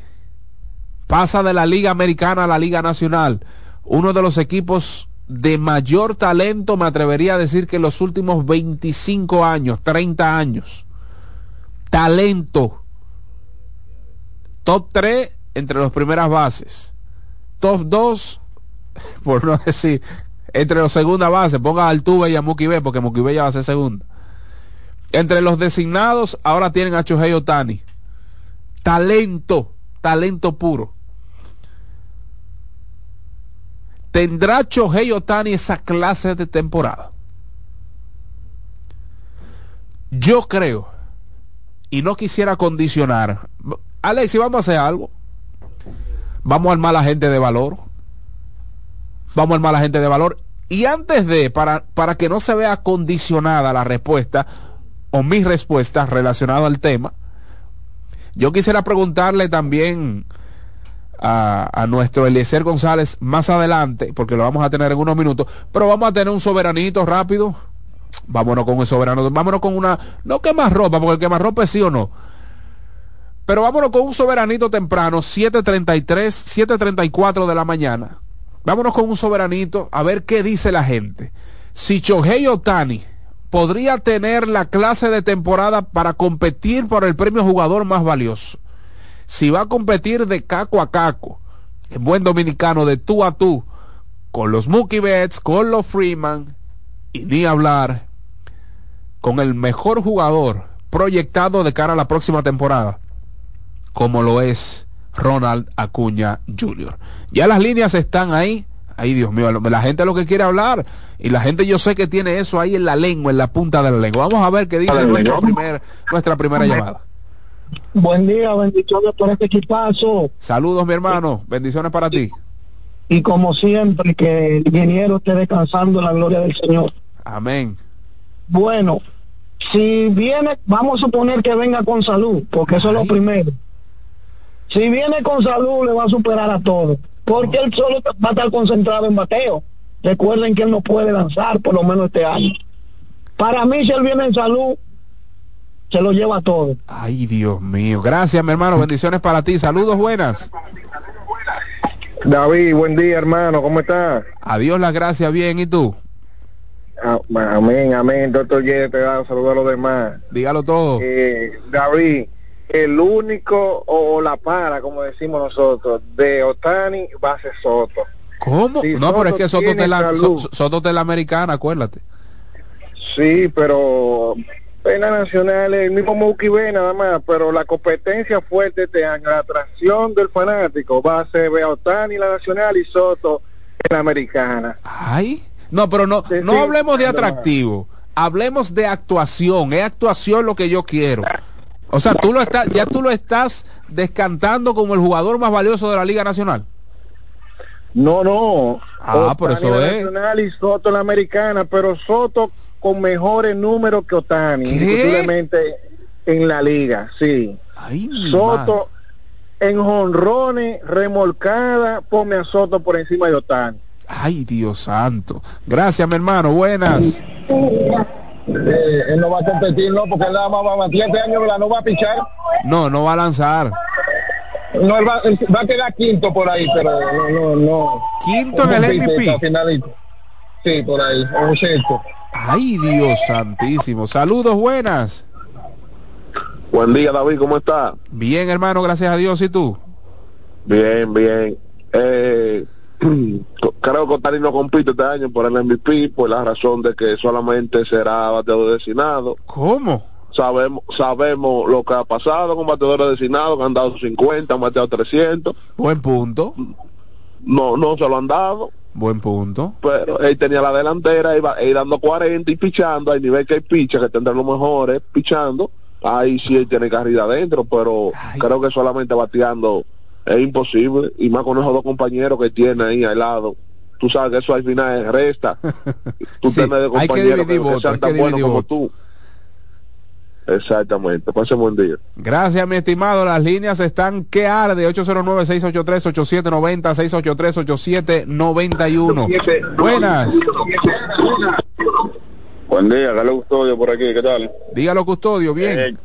pasa de la Liga Americana a la Liga Nacional, uno de los equipos de mayor talento, me atrevería a decir que en los últimos 25 años, 30 años. Talento. Top 3 entre las primeras bases top 2, por no decir, entre los segunda base, ponga a Altuve y a Muki B, porque Muki B ya va a ser segunda. Entre los designados, ahora tienen a Chohei Otani. Talento, talento puro. ¿Tendrá Chohei Otani esa clase de temporada? Yo creo, y no quisiera condicionar. Alexi, vamos a hacer algo. Vamos a armar a la gente de valor. Vamos a armar a la gente de valor. Y antes de, para, para que no se vea condicionada la respuesta o mi respuesta relacionada al tema, yo quisiera preguntarle también a, a, nuestro Eliezer González más adelante, porque lo vamos a tener en unos minutos, pero vamos a tener un soberanito rápido. Vámonos con un soberano, vámonos con una, no quema ropa, porque el quema ropa es sí o no pero vámonos con un soberanito temprano, 7.33, 7.34 de la mañana. Vámonos con un soberanito a ver qué dice la gente. Si Chohei Otani podría tener la clase de temporada para competir por el premio jugador más valioso. Si va a competir de caco a caco, en buen dominicano, de tú a tú, con los Mookie Betts, con los Freeman, y ni hablar con el mejor jugador proyectado de cara a la próxima temporada como lo es Ronald Acuña Jr. Ya las líneas están ahí. Ay, Dios mío, la gente lo que quiere hablar. Y la gente yo sé que tiene eso ahí en la lengua, en la punta de la lengua. Vamos a ver qué dice nuestra, primer, nuestra primera llamada. Buen día, bendiciones por este equipazo. Saludos, mi hermano. Bendiciones para ti. Y como siempre, que el ingeniero esté descansando en la gloria del Señor. Amén. Bueno, si viene, vamos a suponer que venga con salud, porque eso es lo primero. Si viene con salud, le va a superar a todos, porque él solo va a estar concentrado en bateo. Recuerden que él no puede lanzar, por lo menos este año. Para mí, si él viene en salud, se lo lleva todo. Ay, Dios mío. Gracias, mi hermano. Bendiciones para ti. Saludos, buenas. David, buen día, hermano. ¿Cómo estás? Adiós, las gracias. Bien, ¿y tú? Ah, amén, amén. Doctor Ye, te da saludos a los demás. Dígalo todo. Eh, David, el único o la para, como decimos nosotros, de Otani va a ser Soto. ¿Cómo? no, pero es que Soto es la, Soto de la americana, acuérdate. Sí, pero pena nacional, el mismo Mookie B nada más, pero la competencia fuerte este año, la atracción del fanático va a ser Otani la nacional y Soto en la americana. Ay. No, pero no, no hablemos de atractivo, hablemos de actuación, es actuación lo que yo quiero. O sea, tú lo estás, ya tú lo estás descantando como el jugador más valioso de la Liga Nacional. No, no. Ah, por eso es. Nacional y Soto la americana, pero Soto con mejores números que Otani, indiscutiblemente en la liga, sí. Soto en jonrones, remolcada, pone a Soto por encima de Otani. Ay, Dios santo. Gracias, mi hermano. Buenas. Eh, él no va a competir, no, porque él nada más va a este años, no va a pichar. No, no va a lanzar. No, él va, va, a quedar quinto por ahí, pero no, no, no. Quinto en el MVP. Sí, por ahí, un sexto. Ay, Dios santísimo. Saludos, buenas. Buen día, David, ¿cómo está? Bien, hermano, gracias a Dios. ¿Y tú? Bien, bien. Eh, creo que Otani no compite este año por el MVP por la razón de que solamente será bateador designado. ¿Cómo? Sabemos sabemos lo que ha pasado con bateadores designados que han dado 50, han bateado 300. Buen punto. No, no se lo han dado. Buen punto. Pero él tenía la delantera, iba ir dando 40 y pichando, al nivel que hay picha, que tendrán los mejores, pichando. Ahí sí él tiene carrera adentro, pero creo que solamente bateando es imposible, y más con esos dos compañeros que tiene ahí al lado. Tú sabes que eso al final es resta. Tú tienes de compañeros que, sean tan buenos como tú. Exactamente, pase buen día. Gracias, mi estimado. Las líneas están que arde 809-683-8790, 683-8791. Buenas. Buen día, Carlos Custodio por aquí, ¿qué tal? Dígalo, Custodio, bien. Eh,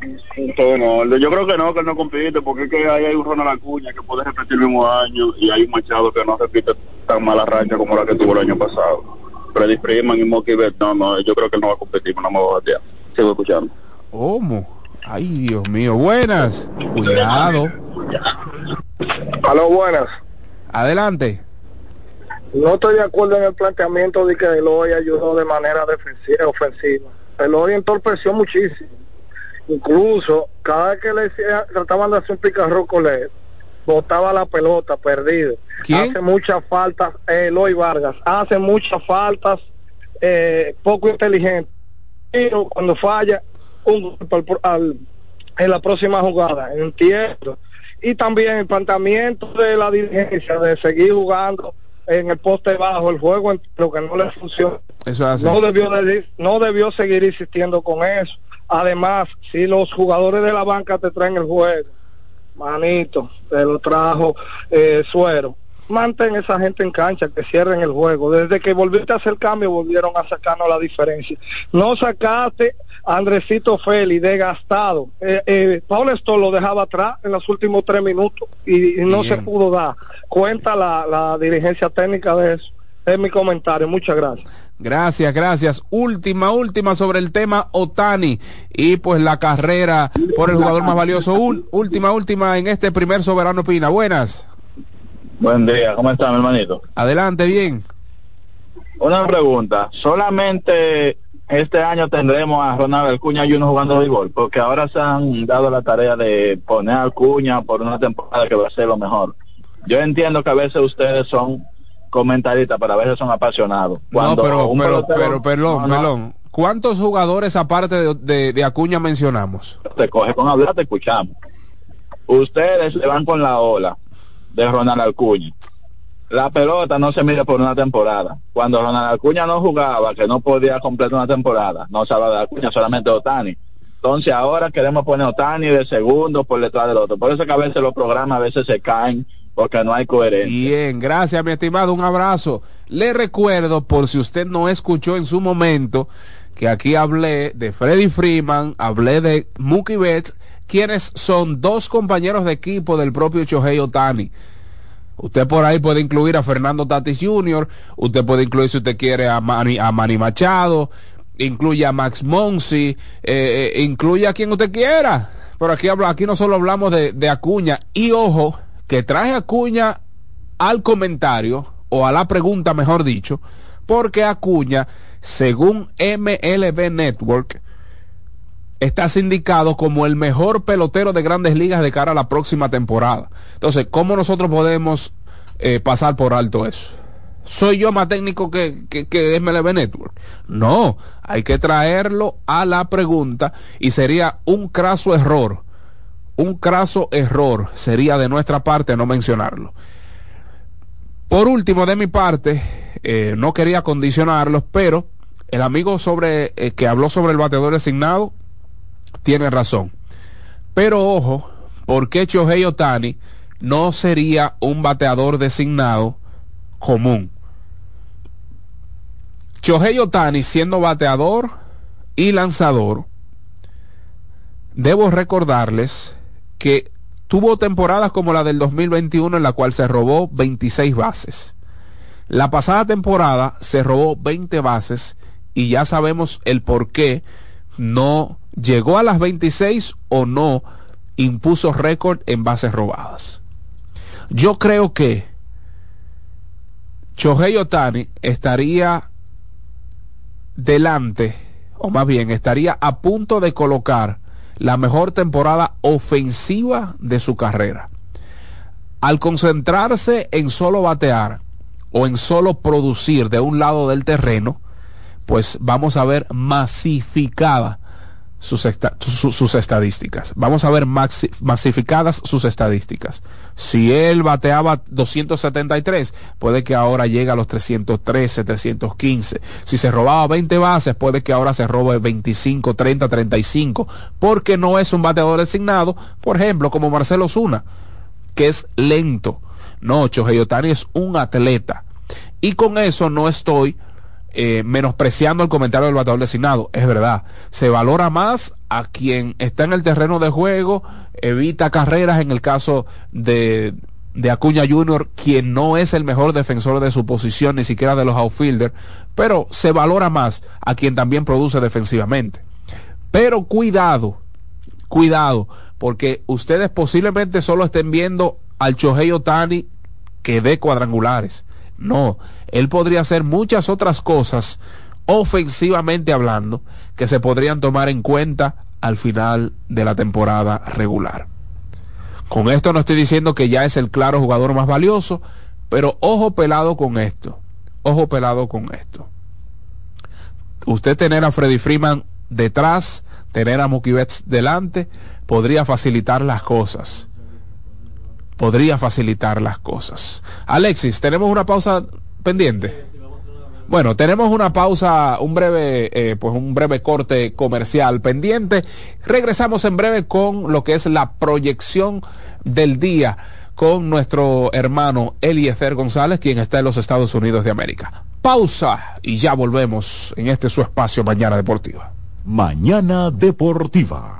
yo creo que no, que no compite, porque es que hay un Ronald Acuña que puede repetir el mismo año y hay un Machado que no repite tan mala racha como la que tuvo el año pasado. Freddy Freeman y Mocky no, no, yo creo que no va a competir, no me va a batear. Sigo escuchando. ¿Cómo? Ay, Dios mío, buenas. Cuidado. Aló, buenas. Adelante. No estoy de acuerdo en el planteamiento de que Eloy ayudó de manera defensiva, ofensiva. Eloy entorpeció muchísimo Incluso cada vez que le trataban de hacer un picarro con él, botaba la pelota perdido. Hace muchas faltas, Eloy Vargas, hace muchas faltas, eh, poco inteligente. Pero cuando falla, un al, en la próxima jugada, entiendo. Y también el planteamiento de la dirigencia de seguir jugando en el poste bajo el juego, lo que no le funciona. No debió, no debió seguir insistiendo con eso. Además, si los jugadores de la banca te traen el juego, manito, te lo trajo eh, Suero, mantén esa gente en cancha, que cierren el juego. Desde que volviste a hacer cambio, volvieron a sacarnos la diferencia. No sacaste a Andresito Félix desgastado. Eh, eh, Pablo esto lo dejaba atrás en los últimos tres minutos y, no se pudo dar. Cuenta la, la dirigencia técnica de eso. Es mi comentario. Muchas gracias. Gracias, gracias. Última, última sobre el tema Otani y pues la carrera por el jugador más valioso. última, última en este primer Soberano Pina. Buenas. Buen día, ¿cómo están, hermanito? Adelante, bien. Una pregunta. ¿Solamente este año tendremos a Ronald Acuña y uno jugando béisbol, porque ahora se han dado la tarea de poner a Acuña por una temporada que va a ser lo mejor. Yo entiendo que a veces ustedes son comentaristas, pero a veces son apasionados. no, pero, pero, pero, perdón, perdón. ¿Cuántos jugadores aparte de, de, Acuña mencionamos? Te coge con hablar, te escuchamos. Ustedes se van con la ola de Ronald Acuña la pelota no se mide por una temporada. Cuando Ronald Acuña no jugaba, que no podía completar una temporada, no se habla de Acuña, solamente de Otani. Entonces ahora queremos poner Otani de segundo por detrás del otro. Por eso que a veces los programas a veces se caen porque no hay coherencia. Bien, gracias mi estimado, un abrazo. Le recuerdo, por si usted no escuchó en su momento, que aquí hablé de Freddy Freeman, hablé de Mookie Betts, quienes son dos compañeros de equipo del propio Chohei Otani. Usted por ahí puede incluir a Fernando Tatis Jr., usted puede incluir si usted quiere a Manny, a Machado, incluye a Max Monsi, eh, eh, incluye a quien usted quiera. Pero aquí, aquí no solo hablamos de, de Acuña. Y ojo, que traje Acuña al comentario, o a la pregunta mejor dicho, porque Acuña, según MLB Network, está sindicado como el mejor pelotero de grandes ligas de cara a la próxima temporada. Entonces, ¿cómo nosotros podemos eh, pasar por alto eso? ¿Soy yo más técnico que, que, que MLB Network? No, hay que traerlo a la pregunta y sería un craso error, un craso error sería de nuestra parte no mencionarlo. Por último, de mi parte, eh, no quería condicionarlos, pero el amigo sobre eh, que habló sobre el bateador designado tiene razón. Pero ojo, porque Chohei Otani no sería un bateador designado común? Chohei Otani siendo bateador y lanzador, debo recordarles que tuvo temporadas como la del 2021 en la cual se robó 26 bases. La pasada temporada se robó 20 bases y ya sabemos el por qué no llegó a las 26 o no impuso récord en bases robadas. Yo creo que Shohei Otani estaría delante, o más bien estaría a punto de colocar la mejor temporada ofensiva de su carrera. Al concentrarse en solo batear o en solo producir de un lado del terreno, pues vamos a ver masificada sus, estadísticas. Vamos a ver masificadas sus estadísticas. Si él bateaba 273, puede que ahora llegue a los 313, 315. Si se robaba 20 bases, puede que ahora se robe 25, 30, 35. Porque no es un bateador designado, por ejemplo, como Marcelo Zuna, que es lento. No, Chohei es un atleta. Y con eso no estoy eh, menospreciando el comentario del bateador designado. Es verdad, se valora más a quien está en el terreno de juego, evita carreras en el caso de, de Acuña Junior, quien no es el mejor defensor de su posición, ni siquiera de los outfielders, pero se valora más a quien también produce defensivamente. Pero cuidado, cuidado, porque ustedes posiblemente solo estén viendo al Chohei Otani que dé cuadrangulares. No, él podría hacer muchas otras cosas ofensivamente hablando que se podrían tomar en cuenta al final de la temporada regular. Con esto no estoy diciendo que ya es el claro jugador más valioso, pero ojo pelado con esto. Ojo pelado con esto. Usted tener a Freddy Freeman detrás, tener a Mookie Betts delante, podría facilitar las cosas podría facilitar las cosas. Alexis, tenemos una pausa pendiente. Bueno, tenemos una pausa, un breve, eh, pues un breve corte comercial pendiente. Regresamos en breve con lo que es la proyección del día con nuestro hermano Eliezer González, quien está en los Estados Unidos de América. Pausa y ya volvemos en este su espacio Mañana Deportiva. Mañana Deportiva.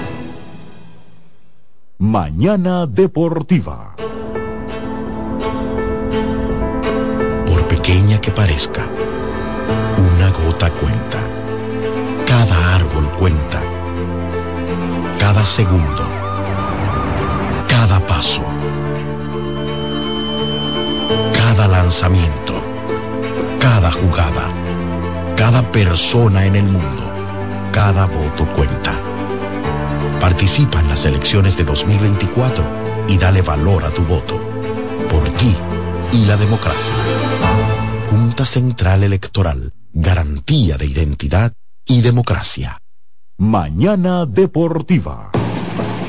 Mañana Deportiva. Por pequeña que parezca, una gota cuenta. Cada árbol cuenta. Cada segundo. Cada paso. Cada lanzamiento. Cada jugada. Cada persona en el mundo. Cada voto cuenta. Participa en las elecciones de 2024 y dale valor a tu voto. Por ti y la democracia. Junta Central Electoral. Garantía de identidad y democracia. Mañana Deportiva.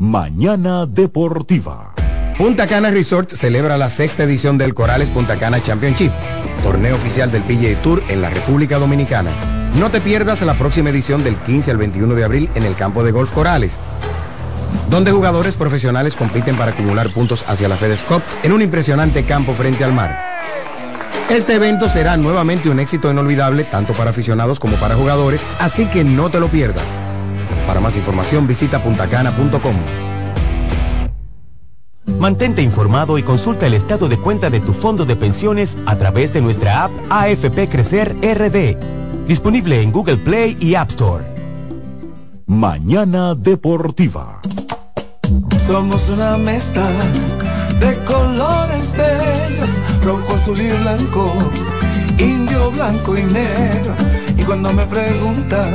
Mañana Deportiva. Punta Cana Resort celebra la sexta edición del Corales Punta Cana Championship, torneo oficial del PGA Tour en la República Dominicana. No te pierdas la próxima edición del 15 al 21 de abril en el campo de golf Corales, donde jugadores profesionales compiten para acumular puntos hacia la FedEx Cup en un impresionante campo frente al mar. Este evento será nuevamente un éxito inolvidable tanto para aficionados como para jugadores, así que no te lo pierdas. Para más información visita puntacana.com. Mantente informado y consulta el estado de cuenta de tu fondo de pensiones a través de nuestra app AFP Crecer RD, disponible en Google Play y App Store. Mañana Deportiva. Somos una mezcla de colores bellos, rojo, azul y blanco, indio, blanco y negro. Y cuando me preguntan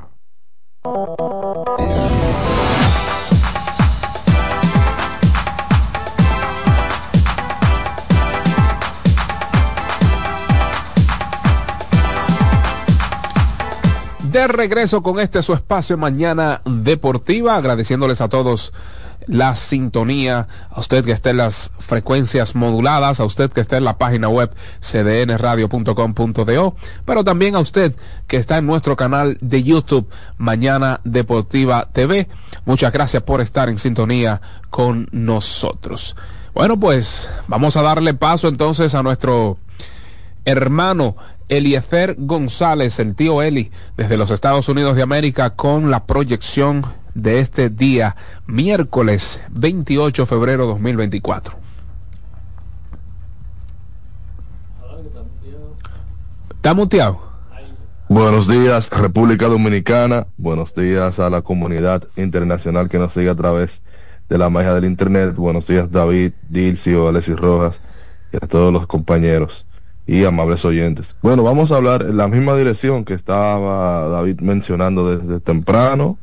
De regreso con este su espacio mañana deportiva, agradeciéndoles a todos la sintonía, a usted que está en las frecuencias moduladas, a usted que está en la página web cdnradio.com.do, pero también a usted que está en nuestro canal de YouTube Mañana Deportiva TV. Muchas gracias por estar en sintonía con nosotros. Bueno, pues vamos a darle paso entonces a nuestro hermano Eliezer González, el tío Eli, desde los Estados Unidos de América, con la proyección de este día, miércoles 28 de febrero 2024. ¿Está muteado? Buenos días, República Dominicana. Buenos días a la comunidad internacional que nos sigue a través de la magia del Internet. Buenos días, David, Dilcio, Alexis Rojas y a todos los compañeros y amables oyentes. Bueno, vamos a hablar en la misma dirección que estaba David mencionando desde temprano,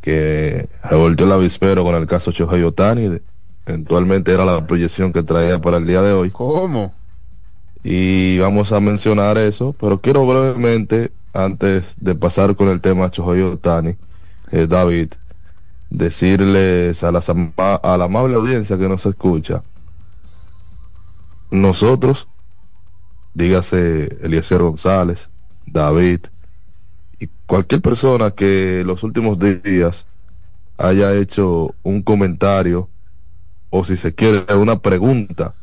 que revolvió el avispero con el caso Shohei Otani. Eventualmente era la proyección que traía para el día de hoy. ¿Cómo? Y vamos a mencionar eso, pero quiero brevemente, antes de pasar con el tema Shohei Otani, eh, David, decirles a, las, a la amable audiencia que nos escucha, nosotros dígase Eliezer González, David y cualquier persona que los últimos días haya hecho un comentario o si se quiere una pregunta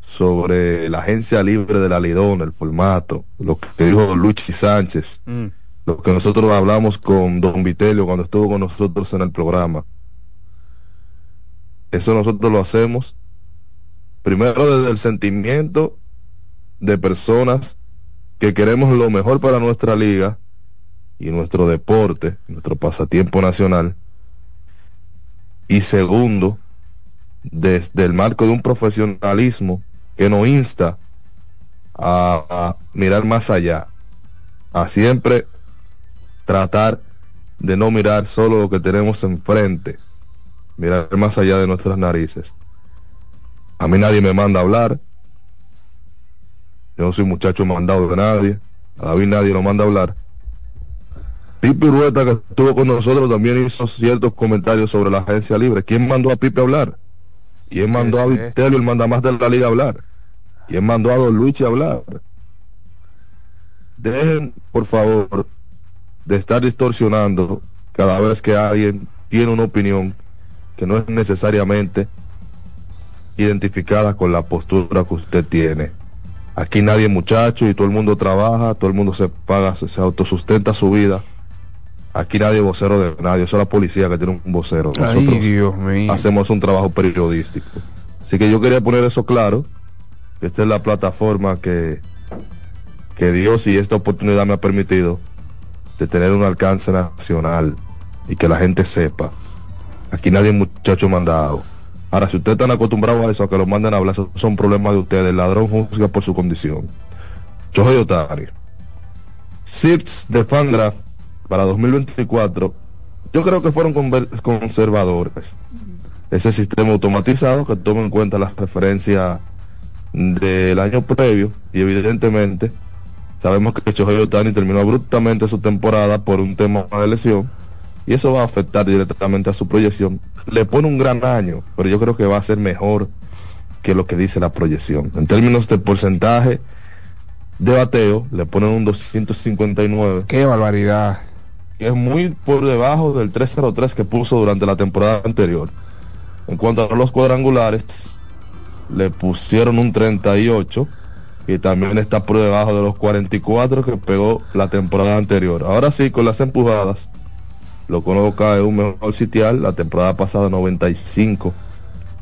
sobre la agencia libre de la Lidón, el formato, lo que dijo Luchi Sánchez, Mm. lo que nosotros hablamos con Don Vitelio cuando estuvo con nosotros en el programa. Eso nosotros lo hacemos primero desde el sentimiento de personas que queremos lo mejor para nuestra liga y nuestro deporte, nuestro pasatiempo nacional. Y segundo, desde el marco de un profesionalismo que nos insta a, mirar más allá, a siempre tratar de no mirar solo lo que tenemos enfrente, mirar más allá de nuestras narices. A mí nadie me manda a hablar, yo no soy muchacho mandado de nadie, a David nadie lo manda a hablar. Pipe Urueta, que estuvo con nosotros, también hizo ciertos comentarios sobre la agencia libre. ¿Quién mandó a Pipe a hablar? ¿Quién mandó a Vitelio, el mandamás de la liga, a hablar? ¿Quién mandó a Don Luigi a hablar? Dejen, por favor, de estar distorsionando cada vez que alguien tiene una opinión que no es necesariamente identificada con la postura que usted tiene. Aquí nadie es muchacho y todo el mundo trabaja, todo el mundo se paga, se, se autosustenta su vida. Aquí nadie es vocero de nadie, eso es la policía que tiene un vocero. Ay, Nosotros Dios mío. hacemos un trabajo periodístico. Así que yo quería poner eso claro, que esta es la plataforma que, que Dios y esta oportunidad me ha permitido de tener un alcance nacional y que la gente sepa. Aquí nadie es muchacho mandado. Ahora, si ustedes están acostumbrados a eso, a que lo manden a hablar, son problemas de ustedes. El ladrón juzga por su condición. Chojo Otani. SIPs de Fandraft para 2024, yo creo que fueron conservadores. Ese sistema automatizado que toma en cuenta las referencias del año previo y evidentemente sabemos que Chohei Otani terminó abruptamente su temporada por un tema de lesión y eso va a afectar directamente a su proyección. Le pone un gran año, pero yo creo que va a ser mejor que lo que dice la proyección. En términos de porcentaje de bateo, le ponen un 259. Qué barbaridad. Que es muy por debajo del 303 que puso durante la temporada anterior. En cuanto a los cuadrangulares, le pusieron un 38 y también está por debajo de los 44 que pegó la temporada anterior. Ahora sí, con las empujadas, lo coloca en un mejor sitial, la temporada pasada 95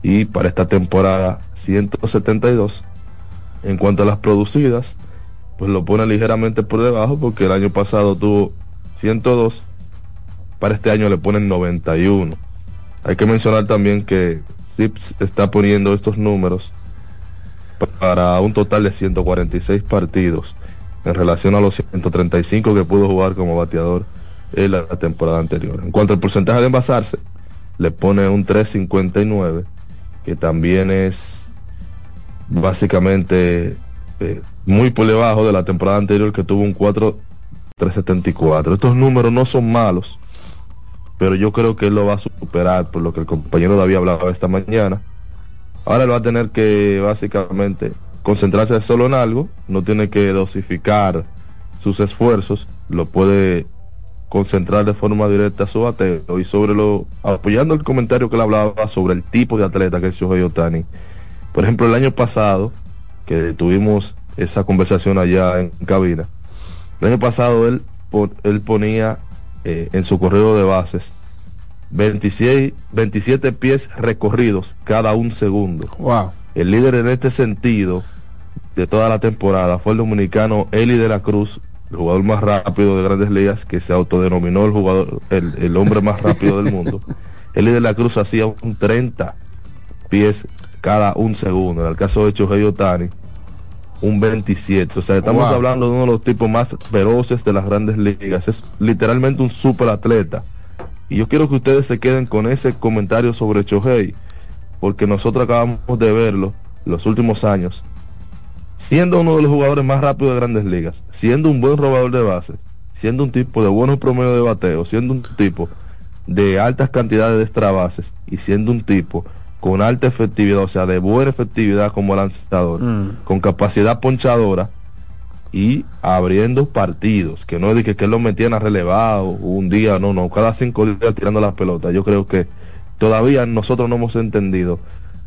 y para esta temporada 172. En cuanto a las producidas, pues lo pone ligeramente por debajo porque el año pasado tuvo 102, para este año le ponen 91. Hay que mencionar también que Zips está poniendo estos números para un total de 146 partidos en relación a los 135 que pudo jugar como bateador en la temporada anterior. En cuanto al porcentaje de envasarse, le pone un 359, que también es básicamente eh, muy por debajo de la temporada anterior que tuvo un 4 374. Estos números no son malos, pero yo creo que él lo va a superar por lo que el compañero David hablaba esta mañana. Ahora él va a tener que básicamente concentrarse solo en algo, no tiene que dosificar sus esfuerzos, lo puede concentrar de forma directa a su bateo y sobre lo apoyando el comentario que él hablaba sobre el tipo de atleta que es Shohei Otani. Por ejemplo, el año pasado que tuvimos esa conversación allá en cabina, el año pasado él, él ponía eh, en su correo de bases 26, 27 pies recorridos cada un segundo. Wow. El líder en este sentido de toda la temporada fue el dominicano Eli de la Cruz, el jugador más rápido de grandes ligas, que se autodenominó el jugador, el, el hombre más rápido del mundo. Eli de la Cruz hacía un 30 pies cada un segundo. En el caso de Chohei Otani, un 27. O sea, estamos Wow. hablando de uno de los tipos más feroces de las grandes ligas. Es literalmente un super atleta. Y yo quiero que ustedes se queden con ese comentario sobre Chohei, porque nosotros acabamos de verlo los últimos años, siendo uno de los jugadores más rápidos de grandes ligas, siendo un buen robador de base, siendo un tipo de buenos promedios de bateo, siendo un tipo de altas cantidades de extra bases y siendo un tipo con alta efectividad, o sea, de buena efectividad como lanzador, con capacidad ponchadora y abriendo partidos, que no es de que, que lo metían a relevado un día, no, no, cada cinco días tirando las pelotas. Yo creo que todavía nosotros no hemos entendido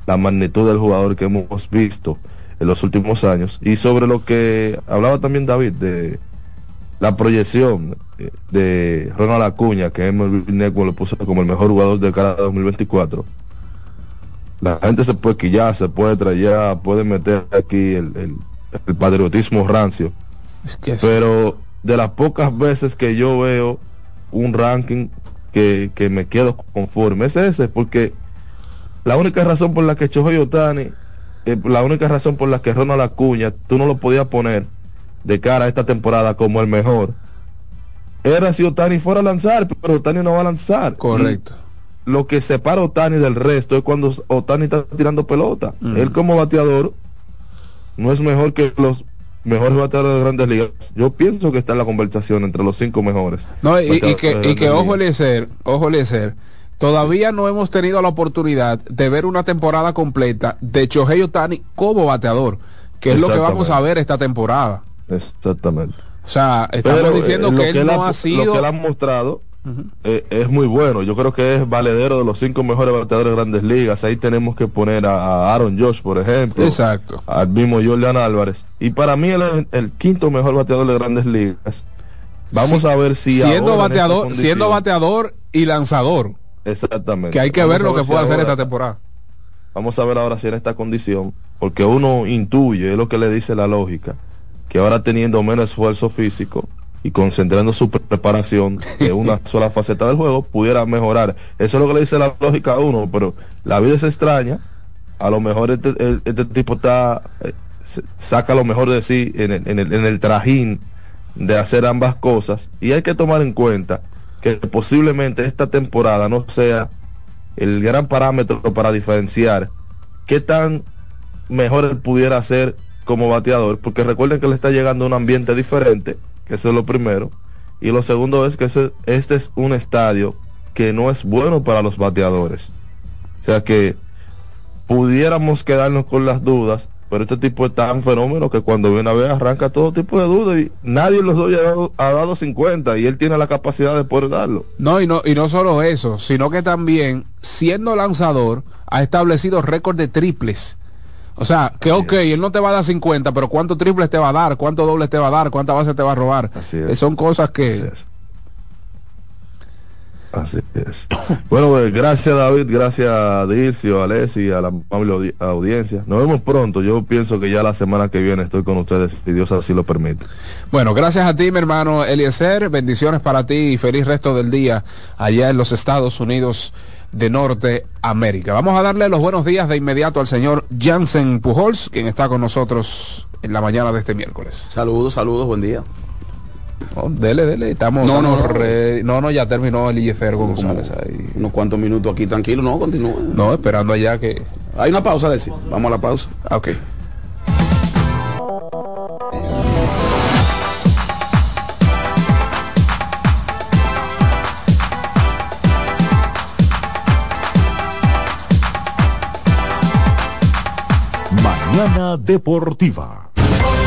la magnitud del jugador que hemos visto en los últimos años. Y sobre lo que hablaba también David de la proyección eh, de Ronald Acuña, que MLB Network lo puso como el mejor jugador de cara a 2024. La gente se puede quillar, se puede traer, puede meter aquí el, el, patriotismo rancio. Pero de las pocas veces que yo veo un ranking que, que me quedo conforme es ese, porque la única razón por la que Chojoy Otani, eh, la única razón por la que Ronald Acuña, tú no lo podías poner de cara a esta temporada como el mejor, era si Otani fuera a lanzar, pero Otani no va a lanzar. Correcto. lo que separa a Otani del resto es cuando Otani está tirando pelota. Él como bateador no es mejor que los mejores bateadores de grandes ligas. Yo pienso que está en la conversación entre los cinco mejores. No, y, que, y que ojo Eliezer, ojo Eliezer, todavía no hemos tenido la oportunidad de ver una temporada completa de Chohei Otani como bateador, que es lo que vamos a ver esta temporada. Exactamente. O sea, estamos diciendo que, él, no ha, sido... Lo que él ha mostrado eh, es muy bueno. Yo creo que es valedero de los cinco mejores bateadores de grandes ligas. Ahí tenemos que poner a, Aaron Josh, por ejemplo. Exacto. Al mismo Julian Álvarez. Y para mí el, el quinto mejor bateador de grandes ligas. Vamos a ver si... Siendo bateador, siendo bateador y lanzador. Exactamente. Que hay que ver lo que puede hacer esta temporada. Vamos a ver ahora si en esta condición, porque uno intuye, es lo que le dice la lógica, que ahora teniendo menos esfuerzo físico y concentrando su preparación en una sola faceta del juego, pudiera mejorar. Eso es lo que le dice la lógica a uno, pero la vida es extraña. A lo mejor este, este tipo está eh, saca lo mejor de sí en el, en, el, en el trajín de hacer ambas cosas y hay que tomar en cuenta que posiblemente esta temporada no sea el gran parámetro para diferenciar qué tan mejor él pudiera ser como bateador, porque recuerden que le está llegando un ambiente diferente, que eso es lo primero, y lo segundo es que este es un estadio que no es bueno para los bateadores. O sea que pudiéramos quedarnos con las dudas, pero este tipo es tan fenómeno que cuando viene a ver arranca todo tipo de dudas y nadie los dos ha dado, 50 y él tiene la capacidad de poder darlo. No, y no, y no solo eso, sino que también siendo lanzador ha establecido récord de triples o sea, que ok, él no te va a dar 50, pero ¿cuántos triples te va a dar? ¿Cuántos dobles te va a dar? ¿Cuántas bases te va a robar? Así es. son cosas que... Así es. bueno, pues, gracias David, gracias a Dircio, a Alessi, a la amable audiencia. Nos vemos pronto. Yo pienso que ya la semana que viene estoy con ustedes, si Dios así lo permite. Bueno, gracias a ti, mi hermano Eliezer. Bendiciones para ti y feliz resto del día allá en los Estados Unidos de Norteamérica. Vamos a darle los buenos días de inmediato al señor Jansen Pujols, quien está con nosotros en la mañana de este miércoles. Saludos, saludos, buen día. Dele, dele, estamos. No, no, no, no, ya terminó el IFR González ahí. Unos cuantos minutos aquí, tranquilo, no, continúa. No, esperando allá que. Hay una pausa, decir. Vamos a la pausa. Ah, ok. Mañana Deportiva.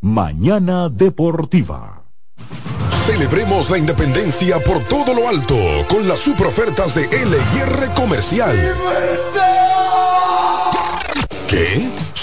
Mañana Deportiva. Celebremos la independencia por todo lo alto con las super ofertas de LIR Comercial. ¿Qué?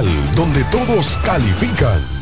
donde todos califican.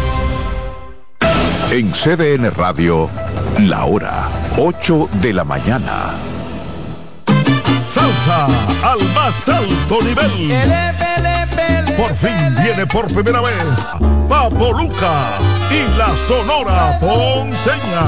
En CDN Radio, la hora 8 de la mañana. Salsa al más alto nivel. Por fin viene por primera vez Papo Luca y la Sonora Ponceña.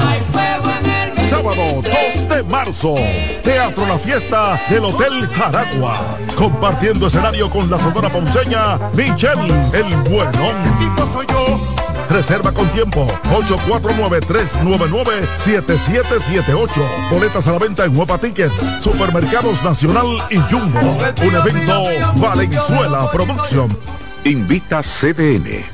Sábado 2 de marzo, Teatro La Fiesta del Hotel Jaragua. Compartiendo escenario con la Sonora Ponceña, Michelle el Buenón. Reserva con tiempo 849-399-7778. Boletas a la venta en Huepa Tickets, Supermercados Nacional y Jumbo. Un evento Valenzuela Producción. Invita CDN.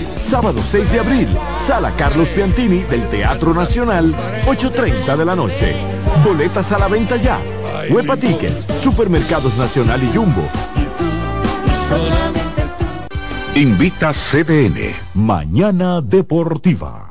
Sábado 6 de abril, Sala Carlos Piantini del Teatro Nacional, 8.30 de la noche. Boletas a la venta ya. Huepa Tickets, Supermercados Nacional y Jumbo. Invita CDN. Mañana Deportiva.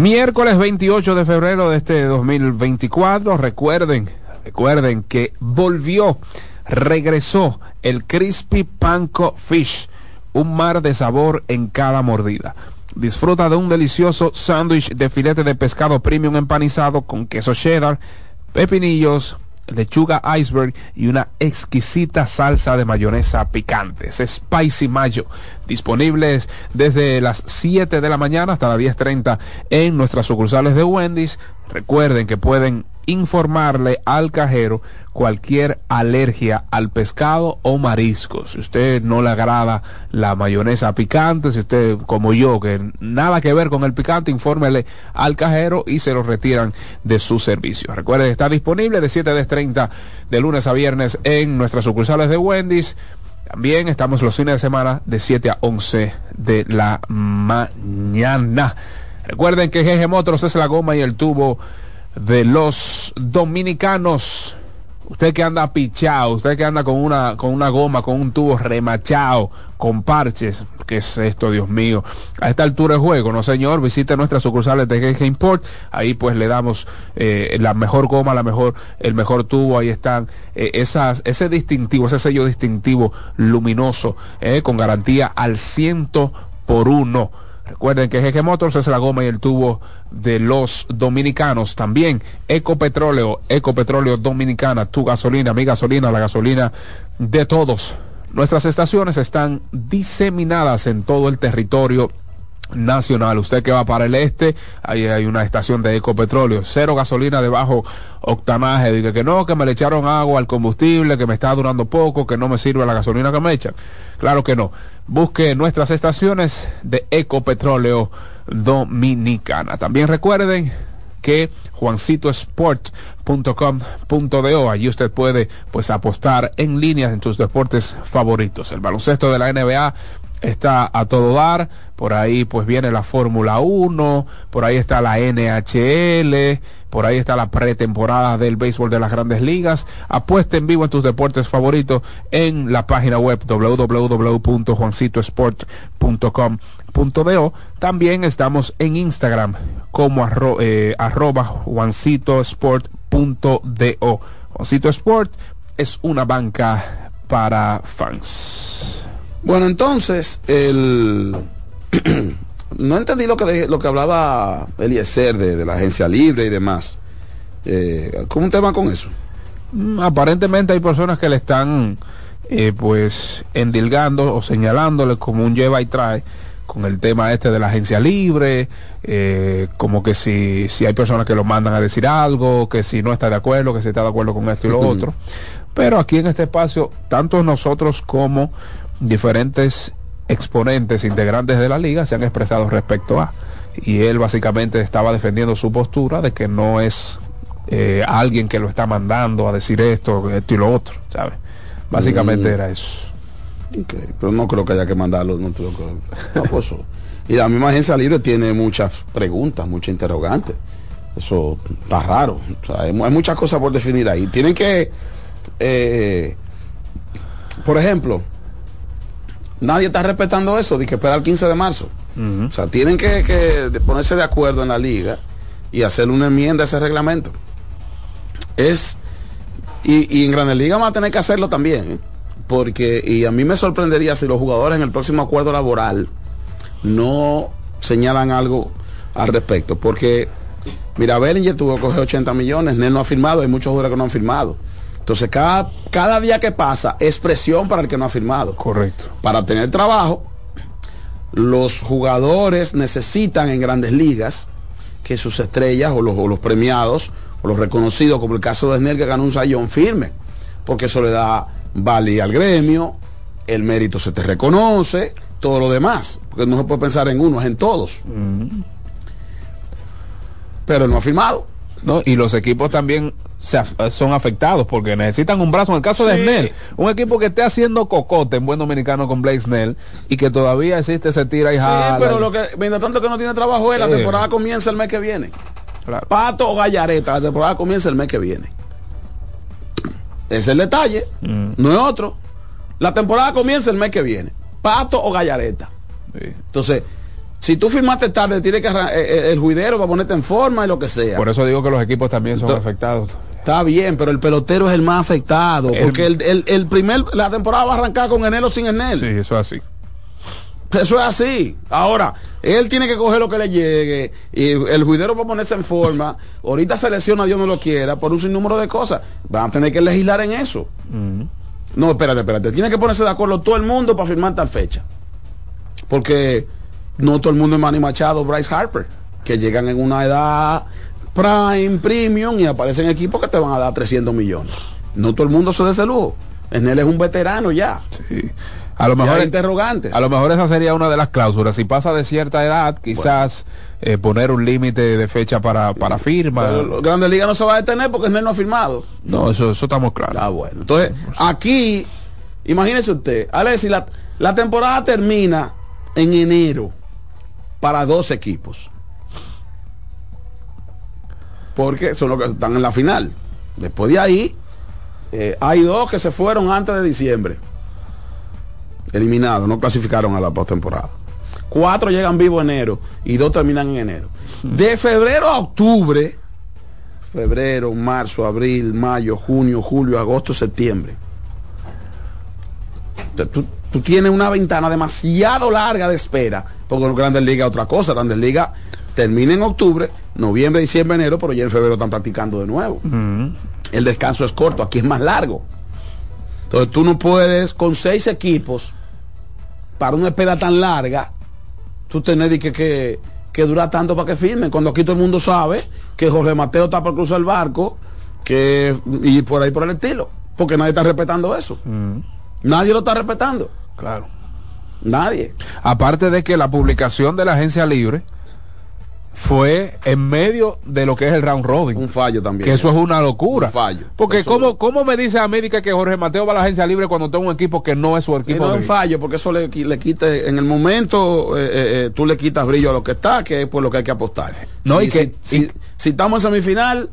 Miércoles 28 de febrero de este 2024, recuerden, recuerden que volvió, regresó el Crispy Panko Fish, un mar de sabor en cada mordida. Disfruta de un delicioso sándwich de filete de pescado premium empanizado con queso cheddar, pepinillos, lechuga iceberg y una exquisita salsa de mayonesa picante. Es Spicy Mayo. Disponibles desde las 7 de la mañana hasta las 10.30 en nuestras sucursales de Wendy's. Recuerden que pueden informarle al cajero cualquier alergia al pescado o marisco. Si usted no le agrada la mayonesa picante, si usted como yo, que nada que ver con el picante, infórmele al cajero y se lo retiran de su servicio. Recuerde está disponible de 7 a 10.30 de lunes a viernes en nuestras sucursales de Wendy's. También estamos los fines de semana de 7 a 11 de la mañana. Recuerden que GG Motors es la goma y el tubo de los dominicanos. Usted que anda pichado, usted que anda con una, con una goma, con un tubo remachado, con parches. ¿Qué es esto, Dios mío? A esta altura de juego, ¿no, señor? Visite nuestras sucursales de GG Import. Ahí pues le damos eh, la mejor goma, la mejor, el mejor tubo. Ahí están eh, esas, ese distintivo, ese sello distintivo luminoso, eh, con garantía al ciento por uno Recuerden que GG Motors es la goma y el tubo de los dominicanos. También Ecopetróleo, Ecopetróleo Dominicana, tu gasolina, mi gasolina, la gasolina de todos. Nuestras estaciones están diseminadas en todo el territorio nacional. Usted que va para el este, ahí hay una estación de Ecopetróleo, cero gasolina de bajo octanaje, dice que no, que me le echaron agua al combustible, que me está durando poco, que no me sirve la gasolina que me echan. Claro que no. Busque nuestras estaciones de Ecopetróleo Dominicana. También recuerden que juancitosport.com.do allí usted puede pues apostar en línea en sus deportes favoritos el baloncesto de la NBA está a todo dar. Por ahí pues viene la Fórmula 1, por ahí está la NHL, por ahí está la pretemporada del béisbol de las grandes ligas. Apuesta en vivo en tus deportes favoritos en la página web www.juancitosport.com.do. También estamos en Instagram como eh, arroba juancitosport.do. Juancito Sport es una banca para fans. Bueno, entonces, el... no entendí lo que, lo que hablaba Eliezer de, de la agencia libre y demás. Eh, ¿Cómo un tema con eso? Mm, aparentemente hay personas que le están eh, pues endilgando o señalándole como un lleva y trae con el tema este de la agencia libre, eh, como que si, si hay personas que lo mandan a decir algo, que si no está de acuerdo, que si está de acuerdo con esto y lo otro. Pero aquí en este espacio, tanto nosotros como diferentes exponentes integrantes de la liga se han expresado respecto a. Y él básicamente estaba defendiendo su postura de que no es eh, alguien que lo está mandando a decir esto, esto y lo otro, ¿sabes? Básicamente Mm. era eso. pero no creo que haya que mandarlo. No creo que- no, pues, y la misma agencia libre tiene muchas preguntas, muchas interrogantes. Eso está raro. O sea, hay, mu- hay muchas cosas por definir ahí. Tienen que, eh, por ejemplo, nadie está respetando eso de que esperar el 15 de marzo. O sea, tienen que, ponerse de acuerdo en la liga y hacer una enmienda a ese reglamento. Es y, y en Grandes Ligas van a tener que hacerlo también, ¿eh? porque y a mí me sorprendería si los jugadores en el próximo acuerdo laboral no señalan algo al respecto, porque mira, Bellinger tuvo que coger 80 millones, Nel no ha firmado, hay muchos jugadores que no han firmado. Entonces cada, cada día que pasa es presión para el que no ha firmado. Correcto. Para obtener trabajo, los jugadores necesitan en grandes ligas que sus estrellas o los, o los premiados o los reconocidos, como el caso de Snell que ganó un sayón firme, porque eso le da valía al gremio, el mérito se te reconoce, todo lo demás, porque no se puede pensar en uno, es en todos. Pero no ha firmado. ¿no? Y los equipos también se af- son afectados porque necesitan un brazo. En el caso de. Snell, un equipo que esté haciendo cocote en buen dominicano con Blake Snell y que todavía existe ese tira y Sí, jala. pero lo que, mientras tanto que no tiene trabajo es, la temporada comienza el mes que viene. Claro. Pato o Gallareta, la temporada comienza el mes que viene. Ese es el detalle, Mm. no es otro. La temporada comienza el mes que viene. Pato o Gallareta. Entonces, si tú firmaste tarde, tiene que eh, eh, el juidero va a ponerte en forma y lo que sea. Por eso digo que los equipos también son Entonces- afectados. Está bien, pero el pelotero es el más afectado. El- porque el, el- el primer, la temporada va a arrancar con enero o sin enero. Sí, eso es así. Eso es así. Ahora, él tiene que coger lo que le llegue y el juidero va a ponerse en forma. Ahorita se lesiona, Dios no lo quiera, por un sinnúmero de cosas. Van a tener que legislar en eso. No, espérate, espérate. Tiene que ponerse de acuerdo todo el mundo para firmar tal fecha. Porque no todo el mundo es Manny Machado, Bryce Harper, que llegan en una edad prime, premium y aparecen equipos que te van a dar 300 millones. No todo el mundo se da ese lujo. En él es un veterano ya. Sí. A lo mejor interrogantes. A lo mejor esa sería una de las cláusulas. Si pasa de cierta edad, quizás eh, poner un límite de fecha para, para firma. Pero los Grandes Ligas no se va a detener porque él no ha firmado. No, eso, eso estamos claros. Ah, bueno. Entonces, aquí, imagínese usted, Alexi, la, la temporada termina en enero para dos equipos. Porque son los que están en la final. Después de ahí, eh, hay dos que se fueron antes de diciembre. Eliminados, no clasificaron a la postemporada. Cuatro llegan vivos enero y dos terminan en enero. De febrero a octubre, febrero, marzo, abril, mayo, junio, julio, agosto, septiembre. Tú, tú tienes una ventana demasiado larga de espera Porque Grandes Ligas otra cosa. Grandes Ligas termina en octubre, noviembre, diciembre, enero, pero ya en febrero están practicando de nuevo. El descanso es corto, aquí es más largo. Entonces tú no puedes con seis equipos para una espera tan larga, tú tener que, que, que dura tanto para que firmen. Cuando aquí todo el mundo sabe que Jorge Mateo está por cruzar el barco, que y por ahí por el estilo, porque nadie está respetando eso. Nadie lo está respetando. Claro. Nadie. Aparte de que la publicación de la agencia libre fue en medio de lo que es el round robin. Un fallo también. Que eso es una locura. Un fallo. Porque Eso- ¿cómo, ¿cómo me dice América que Jorge Mateo va a la agencia libre cuando tengo un equipo que no es su Y equipo? no es un fallo, porque eso le, le quita, en el momento eh, eh, eh, tú le quitas brillo a lo que está, que es por lo que hay que apostar. No, si, y que- si, si- si estamos en semifinal,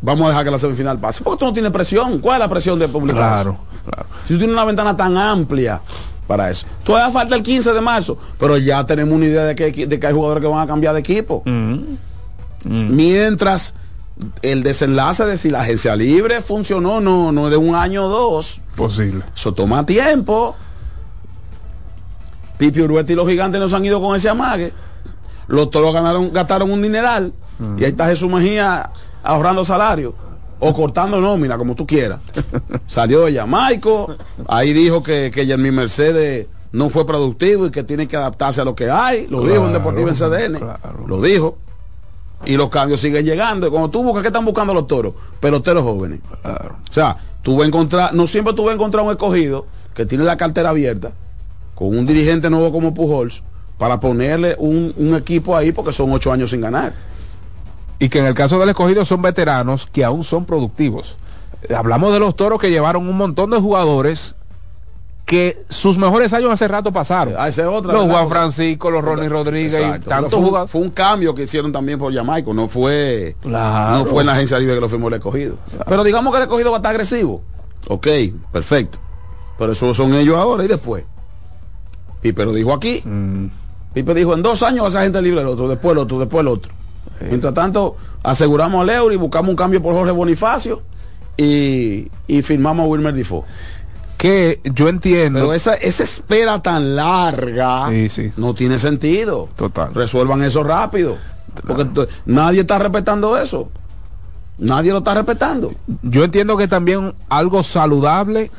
vamos a dejar que la semifinal pase. Porque tú no tienes presión. ¿Cuál es la presión de publicar? Claro, eso? Si tú tienes una ventana tan amplia para eso. Todavía falta el 15 de marzo, pero ya tenemos una idea de que, de que hay jugadores que van a cambiar de equipo. Mientras el desenlace de si la agencia libre funcionó, no, no es de un año o dos. Posible. Eso toma tiempo. Pipi Urueta y los gigantes nos han ido con ese amague. Los toros ganaron, gastaron un dineral. Y ahí está Jesús Mejía ahorrando salario. O cortando nómina, como tú quieras. Salió de Jamaico. Ahí dijo que, que Jermín Mercedes no fue productivo y que tiene que adaptarse a lo que hay. Lo dijo en Deportivo en CDN. Lo dijo. Y los cambios siguen llegando. Y Cuando tú buscas, ¿qué están buscando los toros? Peloteros jóvenes. O sea, tú vas a encontrar, no siempre tú vas a encontrar un escogido que tiene la cartera abierta con un dirigente nuevo como Pujols para ponerle un, un equipo ahí porque son ocho años sin ganar. Y que en el caso del escogido son veteranos que aún son productivos. Hablamos de los toros que llevaron un montón de jugadores que sus mejores años hace rato pasaron. Ah, esa es otra, los ¿verdad? Juan Francisco, los Ronnie Rodríguez Exacto. y tantos fue, un- jugadores. fue un cambio que hicieron también por Jamaica, no fue Claro. no fue en la agencia libre que lo firmó el escogido. Pero digamos que el escogido va a estar agresivo. Ok, perfecto. Pero eso son ellos ahora y después. Pipe lo dijo aquí. Mm. Pipe dijo en dos años esa gente libre el otro, después el otro, después el otro. Mientras tanto, aseguramos al euro y buscamos un cambio por Jorge Bonifacio y, y firmamos a Wilmer Defoe. Que yo entiendo. Pero esa, esa espera tan larga no tiene sentido. Total. Resuelvan eso rápido. Porque nadie está respetando eso. Nadie lo está respetando. Yo entiendo que también algo saludable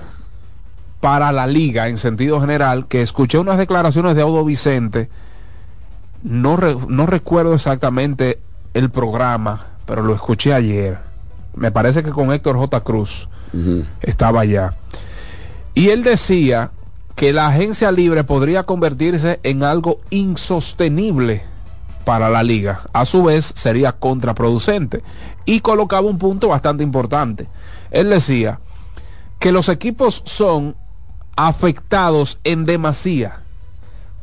para la liga en sentido general, que escuché unas declaraciones de Audo Vicente, no, re- no recuerdo exactamente el programa, pero lo escuché ayer. Me parece que con Héctor J. Cruz estaba allá. Y él decía que la agencia libre podría convertirse en algo insostenible para la liga. A su vez sería contraproducente. Y colocaba un punto bastante importante. Él decía que los equipos son afectados en demasía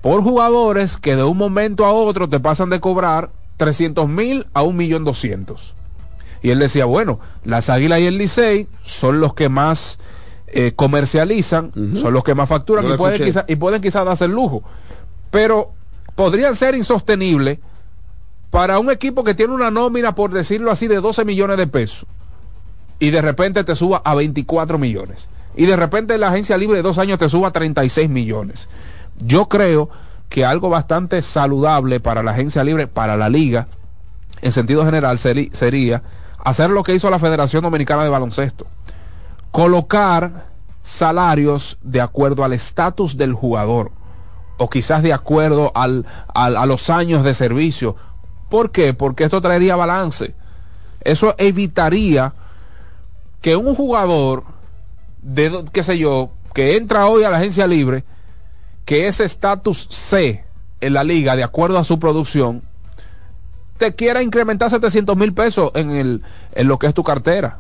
por jugadores que de un momento a otro te pasan de cobrar 300 mil a un millón doscientos. Y él decía, bueno, las Águilas y el Licey son los que más eh, comercializan, son los que más facturan Yo y pueden, quizá- y pueden quizás darse el lujo. Pero podrían ser insostenibles para un equipo que tiene una nómina, por decirlo así, de 12 millones de pesos. Y de repente te suba a 24 millones. Y de repente la agencia libre de dos años te suba a 36 millones. Yo creo que algo bastante saludable para la agencia libre, para la liga, en sentido general, sería hacer lo que hizo la Federación Dominicana de Baloncesto. Colocar salarios de acuerdo al estatus del jugador o quizás de acuerdo al, a los años de servicio. ¿Por qué? Porque esto traería balance. Eso evitaría que un jugador de, qué sé yo, que entra hoy a la agencia libre, que ese estatus C en la liga, de acuerdo a su producción, te quiera incrementar 700 mil pesos en, el, en lo que es tu cartera.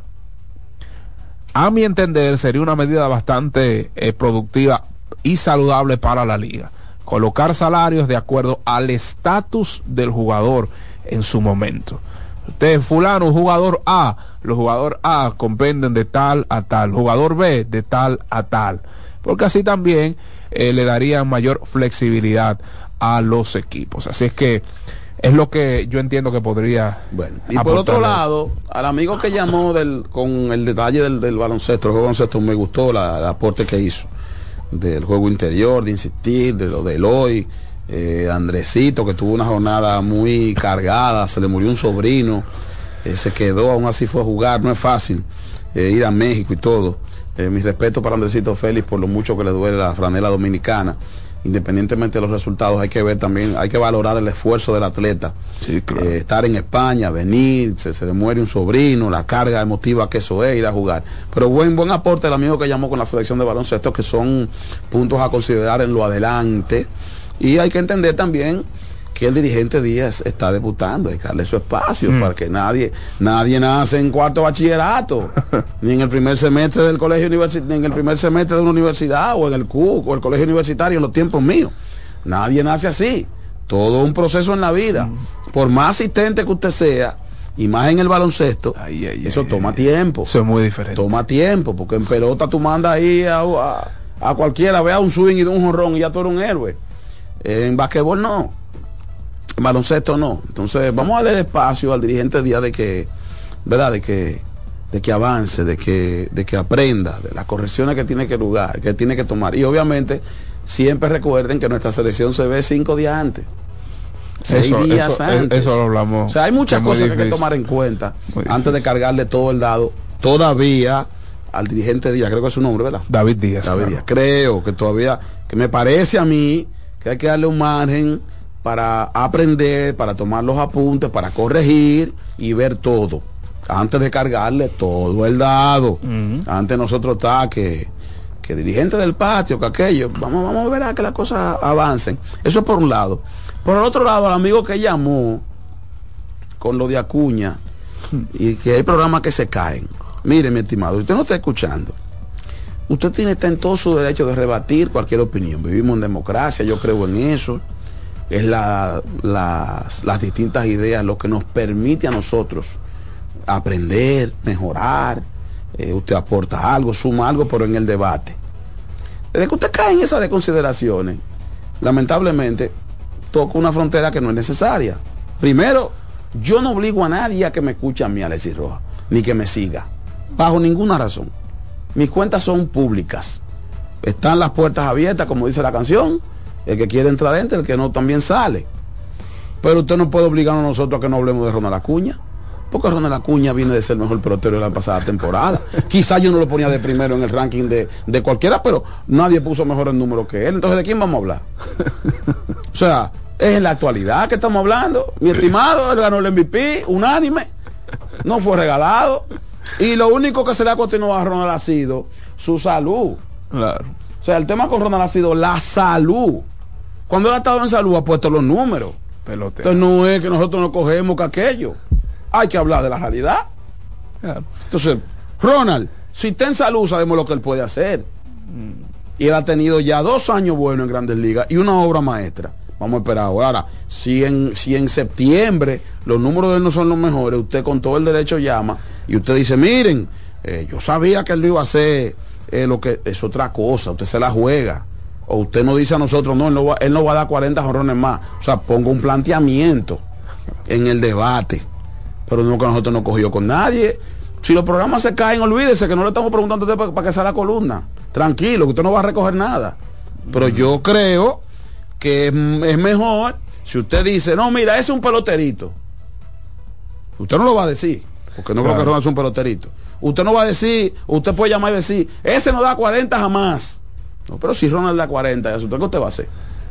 A mi entender, sería una medida bastante eh, productiva y saludable para la liga. Colocar salarios de acuerdo al estatus del jugador en su momento. Usted, fulano, jugador A, los jugadores A compenden de tal a tal, jugador B de tal a tal. Porque así también eh, le daría mayor flexibilidad a los equipos. Así es que es lo que yo entiendo que podría. Bueno, Y por otro lado, al amigo que llamó del, con el detalle del, del baloncesto, el juego baloncesto me gustó la, el aporte que hizo del juego interior, de insistir, de lo del hoy, eh, Andresito, que tuvo una jornada muy cargada, se le murió un sobrino, eh, se quedó, aún así fue a jugar, no es fácil eh, ir a México y todo. Eh, mi respeto para Andresito Félix por lo mucho que le duele la franela dominicana. Independientemente de los resultados, hay que ver también, hay que valorar el esfuerzo del atleta. Eh, estar en España, venir, se, se le muere un sobrino, la carga emotiva que eso es, ir a jugar. Pero buen, buen aporte el amigo que llamó con la selección de baloncesto, que son puntos a considerar en lo adelante. Y hay que entender también que el dirigente Díaz está debutando, hay que darle su espacio Mm. para que nadie, nadie nace en cuarto bachillerato, ni en el primer semestre del colegio universitario, ni en el primer semestre de una universidad, o en el CUC, o el colegio universitario en los tiempos míos. Nadie nace así. Todo un proceso en la vida. Por más asistente que usted sea, y más en el baloncesto, eso toma tiempo. Eso es muy diferente. Toma tiempo, porque en pelota tú mandas ahí a, a- a cualquiera, vea un swing y de un jonrón y ya tú eres un héroe. En basquetbol no. Baloncesto no. Entonces, vamos a darle espacio al dirigente Díaz de que, ¿verdad? De que, de que avance, de que, de que aprenda, de las correcciones que tiene que lugar, que tiene que tomar. Y obviamente, siempre recuerden que nuestra selección se ve cinco días antes. Seis Eso- días eso- antes. eso lo hablamos, O sea, hay muchas cosas que hay que tomar en cuenta Muy antes de cargarle todo el dado. Todavía al dirigente Díaz, creo que es su nombre, ¿verdad? David Díaz. David claro. Díaz. Creo que todavía, que me parece a mí que hay que darle un margen para aprender, para tomar los apuntes, para corregir y ver todo. Antes de cargarle todo el dado. Antes nosotros está que, que dirigente del patio, que aquello. Vamos, vamos a ver a que las cosas avancen. Eso es por un lado. Por el otro lado, al amigo que llamó con lo de Acuña y que hay programas que se caen. Mire, mi estimado, usted no está escuchando. Usted tiene está en todo su derecho de rebatir cualquier opinión. Vivimos en democracia, yo creo en eso. Es la- las, las distintas ideas lo que nos permite a nosotros aprender, mejorar. Eh, usted aporta algo, suma algo, pero en el debate. Desde que usted cae en esas de consideraciones, lamentablemente toca una frontera que no es necesaria. Primero, yo no obligo a nadie a que me escuche a mí, Alexis Roja, ni que me siga, bajo ninguna razón. Mis cuentas son públicas. Están las puertas abiertas, como dice la canción. El que quiere entrar entra, el que no también sale. Pero usted no puede obligarnos a nosotros a que no hablemos de Ronald Acuña. Porque Ronald Acuña viene de ser el mejor pelotero de la pasada temporada. Quizá yo no lo ponía de primero en el ranking de, de cualquiera, pero nadie puso mejor el número que él. Entonces, ¿de quién vamos a hablar? O sea, es en la actualidad que estamos hablando. Mi estimado, él ganó el MVP, unánime. No fue regalado. Y lo único que se le ha continuado a Ronald ha sido su salud. Claro. O sea, el tema con Ronald ha sido la salud. Cuando él ha estado en salud ha puesto los números. Pelotero. Entonces no es que nosotros no cogemos que aquello. Hay que hablar de la realidad. Entonces, Ronald, si está en salud sabemos lo que él puede hacer. Y él ha tenido ya dos años buenos en Grandes Ligas y una obra maestra. Vamos a esperar ahora. Si en, si en septiembre los números de él no son los mejores, usted con todo el derecho llama y usted dice, miren, eh, yo sabía que él no iba a hacer eh, lo que es otra cosa, usted se la juega. O usted no dice a nosotros, no, él no va, él no va a dar 40 jorrones más. O sea, ponga un planteamiento en el debate. Pero no que nosotros no cogió con nadie. Si los programas se caen, olvídese que no le estamos preguntando a usted para, que sea la columna. Tranquilo, que usted no va a recoger nada. Pero yo creo que es, es mejor si usted dice, no, mira, ese es un peloterito. Usted no lo va a decir, porque no creo que. Ronald es un peloterito. Usted no va a decir, usted puede llamar y decir, ese no da 40 jamás. No, pero si Ronald da 40, ¿eso qué usted va a hacer?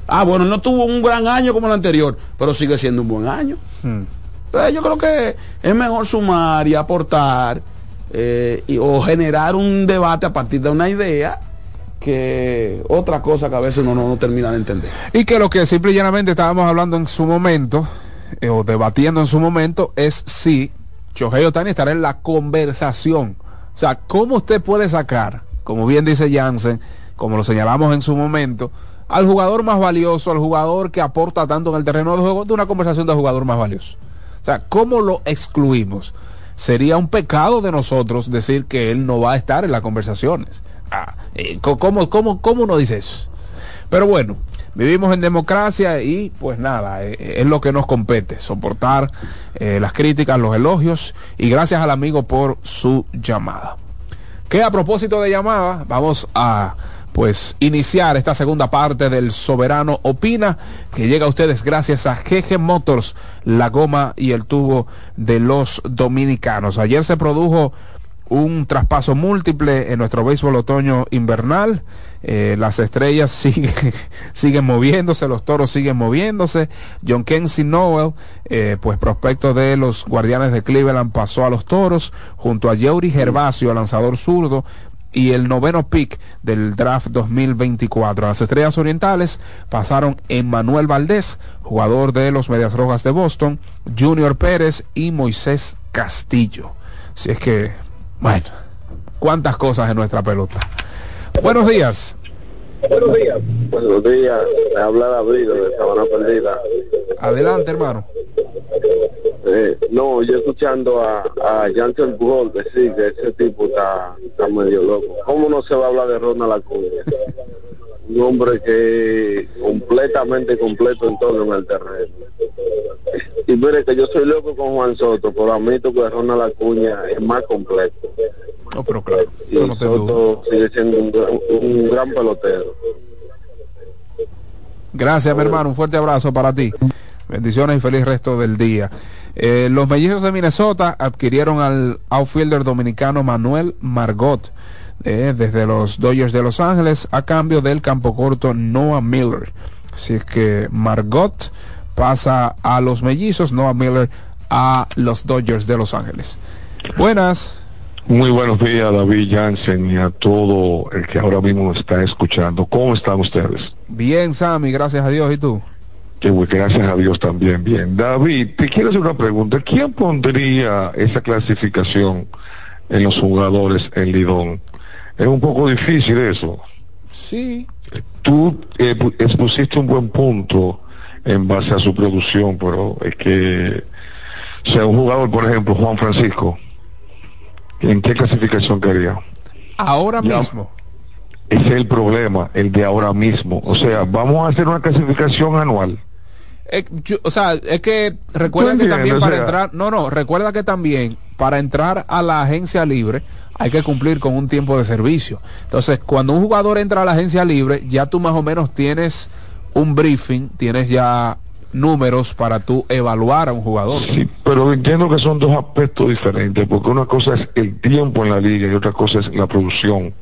Ah, bueno, no tuvo un gran año como el anterior, pero sigue siendo un buen año. Entonces yo creo que es mejor sumar y aportar eh, y- o generar un debate a partir de una idea que otra cosa que a veces uno no, no termina de entender. Y que lo que simple y llanamente estábamos hablando en su momento, eh, o debatiendo en su momento, es si Shohei Otani estará en la conversación. O sea, ¿cómo usted puede sacar, como bien dice Jansen, como lo señalamos en su momento, al jugador más valioso, al jugador que aporta tanto en el terreno de juego, de una conversación de jugador más valioso? O sea, ¿cómo lo excluimos? Sería un pecado de nosotros decir que él no va a estar en las conversaciones. Ah, eh, ¿cómo, cómo, ¿Cómo uno dice eso? Pero bueno, vivimos en democracia y pues nada, eh, es lo que nos compete, soportar eh, las críticas, los elogios y gracias al amigo por su llamada. Que a propósito de llamada, vamos a pues iniciar esta segunda parte del Soberano Opina, que llega a ustedes gracias a GG Motors, la goma y el tubo de los dominicanos. Ayer se produjo un traspaso múltiple en nuestro béisbol otoño invernal. Eh, las estrellas siguen, moviéndose, los toros siguen moviéndose. John Kenzie Noel, eh, pues prospecto de los guardianes de Cleveland, pasó a los toros junto a Yeuri Gervasio, lanzador zurdo, y el noveno pick del draft 2024. Las Estrellas Orientales pasaron Emmanuel Valdés, jugador de los Medias Rojas de Boston, Junior Pérez y Moisés Castillo. Si es que bueno, cuántas cosas en nuestra pelota. Buenos días. Buenos días. Buenos días. Me habla David de Sabana Perdida. Adelante, hermano. Eh, no, yo escuchando a, a Jansen Bugol decir que ese tipo está, está medio loco. ¿Cómo no se va a hablar de Ronald Acuña? Un hombre que completamente completo en todo en el terreno. Y mire que yo soy loco con Juan Soto, pero admito que Ronald Acuña es más completo. No, pero claro. Y Soto sigue siendo un, gran- un gran pelotero. Gracias, mi hermano. Un fuerte abrazo para ti. Bendiciones y feliz resto del día. Eh, los mellizos de Minnesota adquirieron al outfielder dominicano Manuel Margot eh, desde los Dodgers de Los Ángeles a cambio del campo corto Noah Miller. Así que Margot pasa a los mellizos, Noah Miller a los Dodgers de Los Ángeles. Buenas. Muy buenos días, David Jansen, y a todo el que ahora mismo está escuchando. ¿Cómo están ustedes? Bien, Sammy, gracias a Dios. ¿Y tú? Que bueno, gracias a Dios también bien. David, te quiero hacer una pregunta. ¿Quién pondría esa clasificación en los jugadores en Lidón? Es un poco difícil eso. Sí. Tú eh, pu- expusiste un buen punto en base a su producción, pero es que, o sea, un jugador, por ejemplo, Juan Francisco, ¿en qué clasificación quería? Ahora Ya. mismo. Ese es el problema, el de ahora mismo. O sea, vamos a hacer una clasificación anual. Eh, yo- o sea, es que recuerda ¿Tú que también O para sea- entrar, no, no, recuerda que también para entrar a la agencia libre hay que cumplir con un tiempo de servicio. Entonces, cuando un jugador entra a la agencia libre, ya tú más o menos tienes un briefing, tienes ya números para tú evaluar a un jugador. Pero entiendo que son dos aspectos diferentes, porque una cosa es el tiempo en la liga y otra cosa es la producción.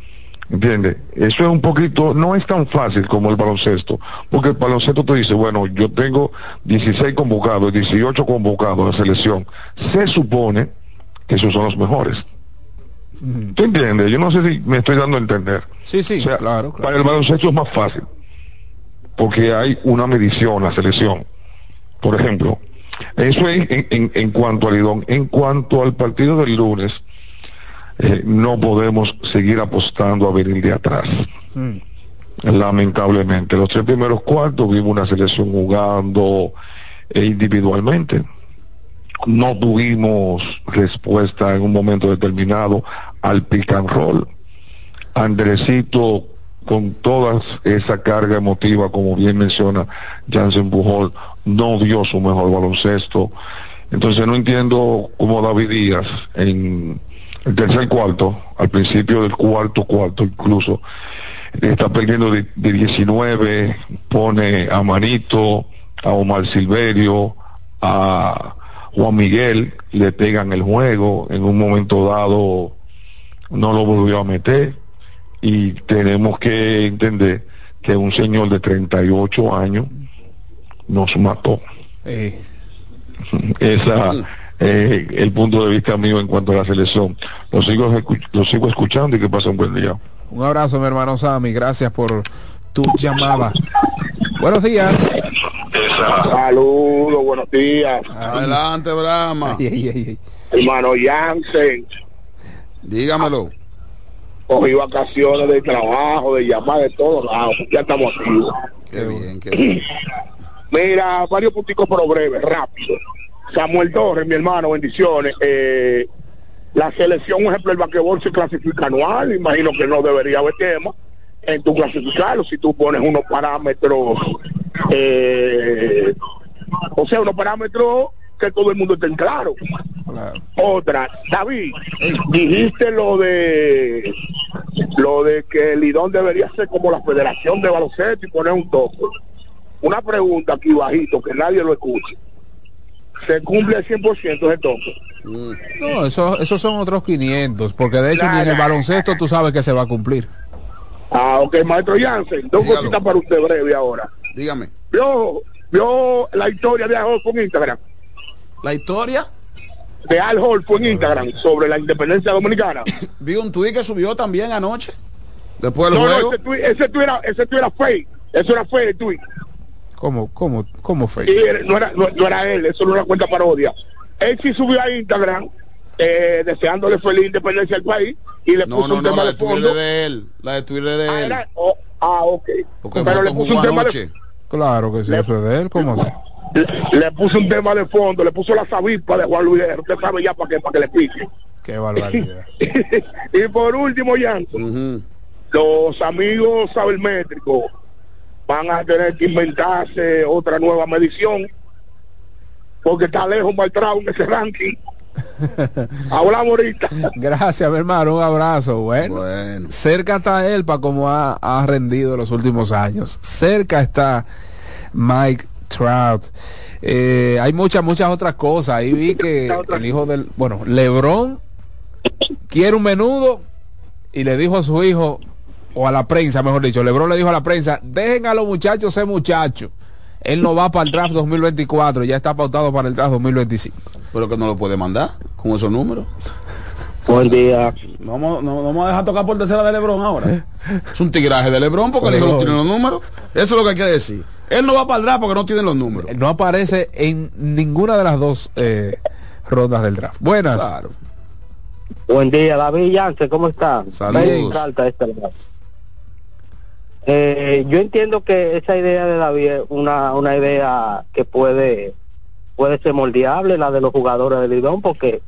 ¿Entiendes? Eso es un poquito, no es tan fácil como el baloncesto, porque el baloncesto te dice, bueno, yo tengo 16 convocados, 18 convocados a la selección. Se supone que esos son los mejores. ¿Tú entiendes? Yo no sé si me estoy dando a entender. Sí, sí, claro, claro. Para el baloncesto es más fácil, porque hay una medición, la selección. Por ejemplo, eso es en, en- en cuanto al Lidón. En cuanto al partido del lunes, eh, no podemos seguir apostando a venir de atrás. Lamentablemente, los tres primeros cuartos vimos una selección jugando eh, individualmente. No tuvimos respuesta en un momento determinado al pick and roll. Andresito, con toda esa carga emotiva, como bien menciona Jansen Pujol, no dio su mejor baloncesto. Entonces no entiendo cómo David Díaz en el tercer cuarto, al principio del cuarto cuarto incluso, está perdiendo de, de 19, pone a Manito, a Omar Silverio, a Juan Miguel, le pegan el juego, en un momento dado no lo volvió a meter y tenemos que entender que un señor de 38 años nos mató. Eh, Esa eh, el punto de vista mío en cuanto a la selección. Lo sigo, lo sigo escuchando y que pase un buen día. un abrazo, mi hermano Sammy, gracias por tu llamada. Buenos días. Saludos, buenos días. Adelante, Brahma. Hermano Jansen. Dígamelo. Cogí vacaciones de trabajo, de llamar de todos lados. Ya estamos aquí. Qué bien, qué bien. Mira, varios punticos pero breves, rápido. Samuel Torres, mi hermano, bendiciones. Eh, la selección, un ejemplo, el basquetbol se clasifica anual. Imagino que no debería haber tema en tu clasificarlo si tú pones unos parámetros, eh, o sea, unos parámetros que todo el mundo esté en claro. Otra, David, dijiste lo de lo de que el Lidón debería ser como la Federación de Baloncesto y poner un toque. Una pregunta aquí bajito, que nadie lo escuche. ¿Se cumple el 100% de toque? No, eso, esos son otros 500, porque de hecho ni en el baloncesto tú sabes que se va a cumplir. Ah, ok, maestro Jansen, dos cositas para usted breve ahora. Dígame. Vio, vio la historia de Al Hall por Instagram. ¿La historia? De Al Hall por Instagram sobre la independencia dominicana. Vi un tuit que subió también anoche. Después del no, juego. no, ese tuit, ese tuit era, ese tuit era fake. Eso era fake el tuit. ¿Cómo, cómo, cómo era- no, era, no, no era él, eso no era una cuenta parodia. Él sí subió a Instagram eh, deseándole feliz independencia al país y le No, puso no, un no, tema la de de Twitter fondo. de él. La de Twitter de Ah, él. era- oh, ah, ok. Porque Pero le puso un tema de. Claro que sí, eso es de él, ¿cómo así? le, le puso un tema de fondo, le puso la sabispa de Juan Luis usted sabe ya para qué, para que le pique. Qué barbaridad. y por último, Jan, los amigos sabermétricos van a tener que inventarse otra nueva medición porque está lejos Maltrao en ese ranking. Hablamos ahorita. Gracias, mi hermano, un abrazo. Bueno, cerca está él para como ha, ha rendido los últimos años. Cerca está Mike Trout. Eh, hay muchas, muchas otras cosas. Ahí vi que el hijo del, bueno, Lebron quiere un menudo y le dijo a su hijo, o a la prensa, mejor dicho, Lebron le dijo a la prensa, dejen a los muchachos ser muchachos. Él no va para el draft 2024, ya está pautado para el draft 2025. Pero que no lo puede mandar con esos números. Buen día. No vamos, no, no vamos a dejar tocar por tercera de Lebron ahora. Es un tigraje de Lebron porque el hijo no tiene los números. Eso es lo que hay que decir. Él no va para el draft porque no tiene los números. No aparece en ninguna de las dos eh, rondas del draft. Buenas. Buen día, David Yance, ¿cómo está? Saludos. Ven, Salta, este lado. Eh, yo entiendo que esa idea de David es una, una idea que puede puede ser moldeable, la de los jugadores del Lidón, porque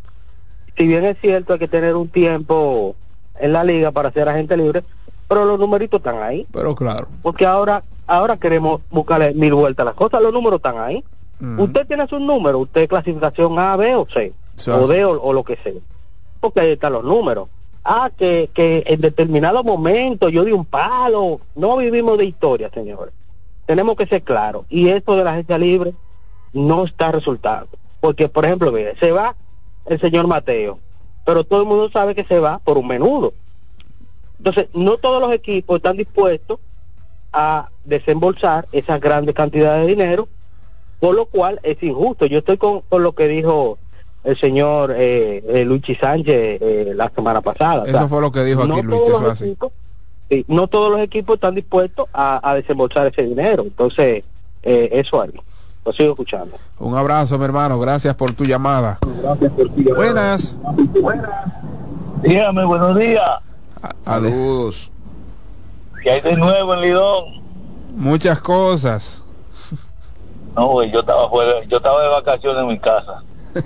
si bien es cierto hay que tener un tiempo en la liga para ser agente libre, pero los numeritos están ahí. Pero claro. Porque ahora ahora queremos buscarle mil vueltas a las cosas, los números están ahí. Usted tiene sus números, usted clasificación A, B o C, o. D o, o lo que sea. Porque ahí están los números. Ah, que, que en determinado momento yo di un palo. No vivimos de historia, señores. Tenemos que ser claros. Y esto de la agencia libre no está resultando. Porque, por ejemplo, mire, se va el señor Mateo, pero todo el mundo sabe que se va por un menudo. Entonces, no todos los equipos están dispuestos a desembolsar esas grandes cantidades de dinero, por lo cual es injusto. Yo estoy con, con lo que dijo el señor eh, eh, Luigi Sánchez eh, la semana pasada. O Eso sea, fue lo que dijo aquí no Luis, eso así. equipos- sí, no todos los equipos están dispuestos a, a desembolsar ese dinero. Entonces, eh, eso hay. Lo sigo escuchando. Un abrazo, mi hermano. Gracias por tu llamada. Buenas. Dígame, buenos días. Saludos. ¿Qué hay de nuevo en Lidón? Muchas cosas. No, güey, yo estaba fuera, yo estaba de vacaciones en mi casa.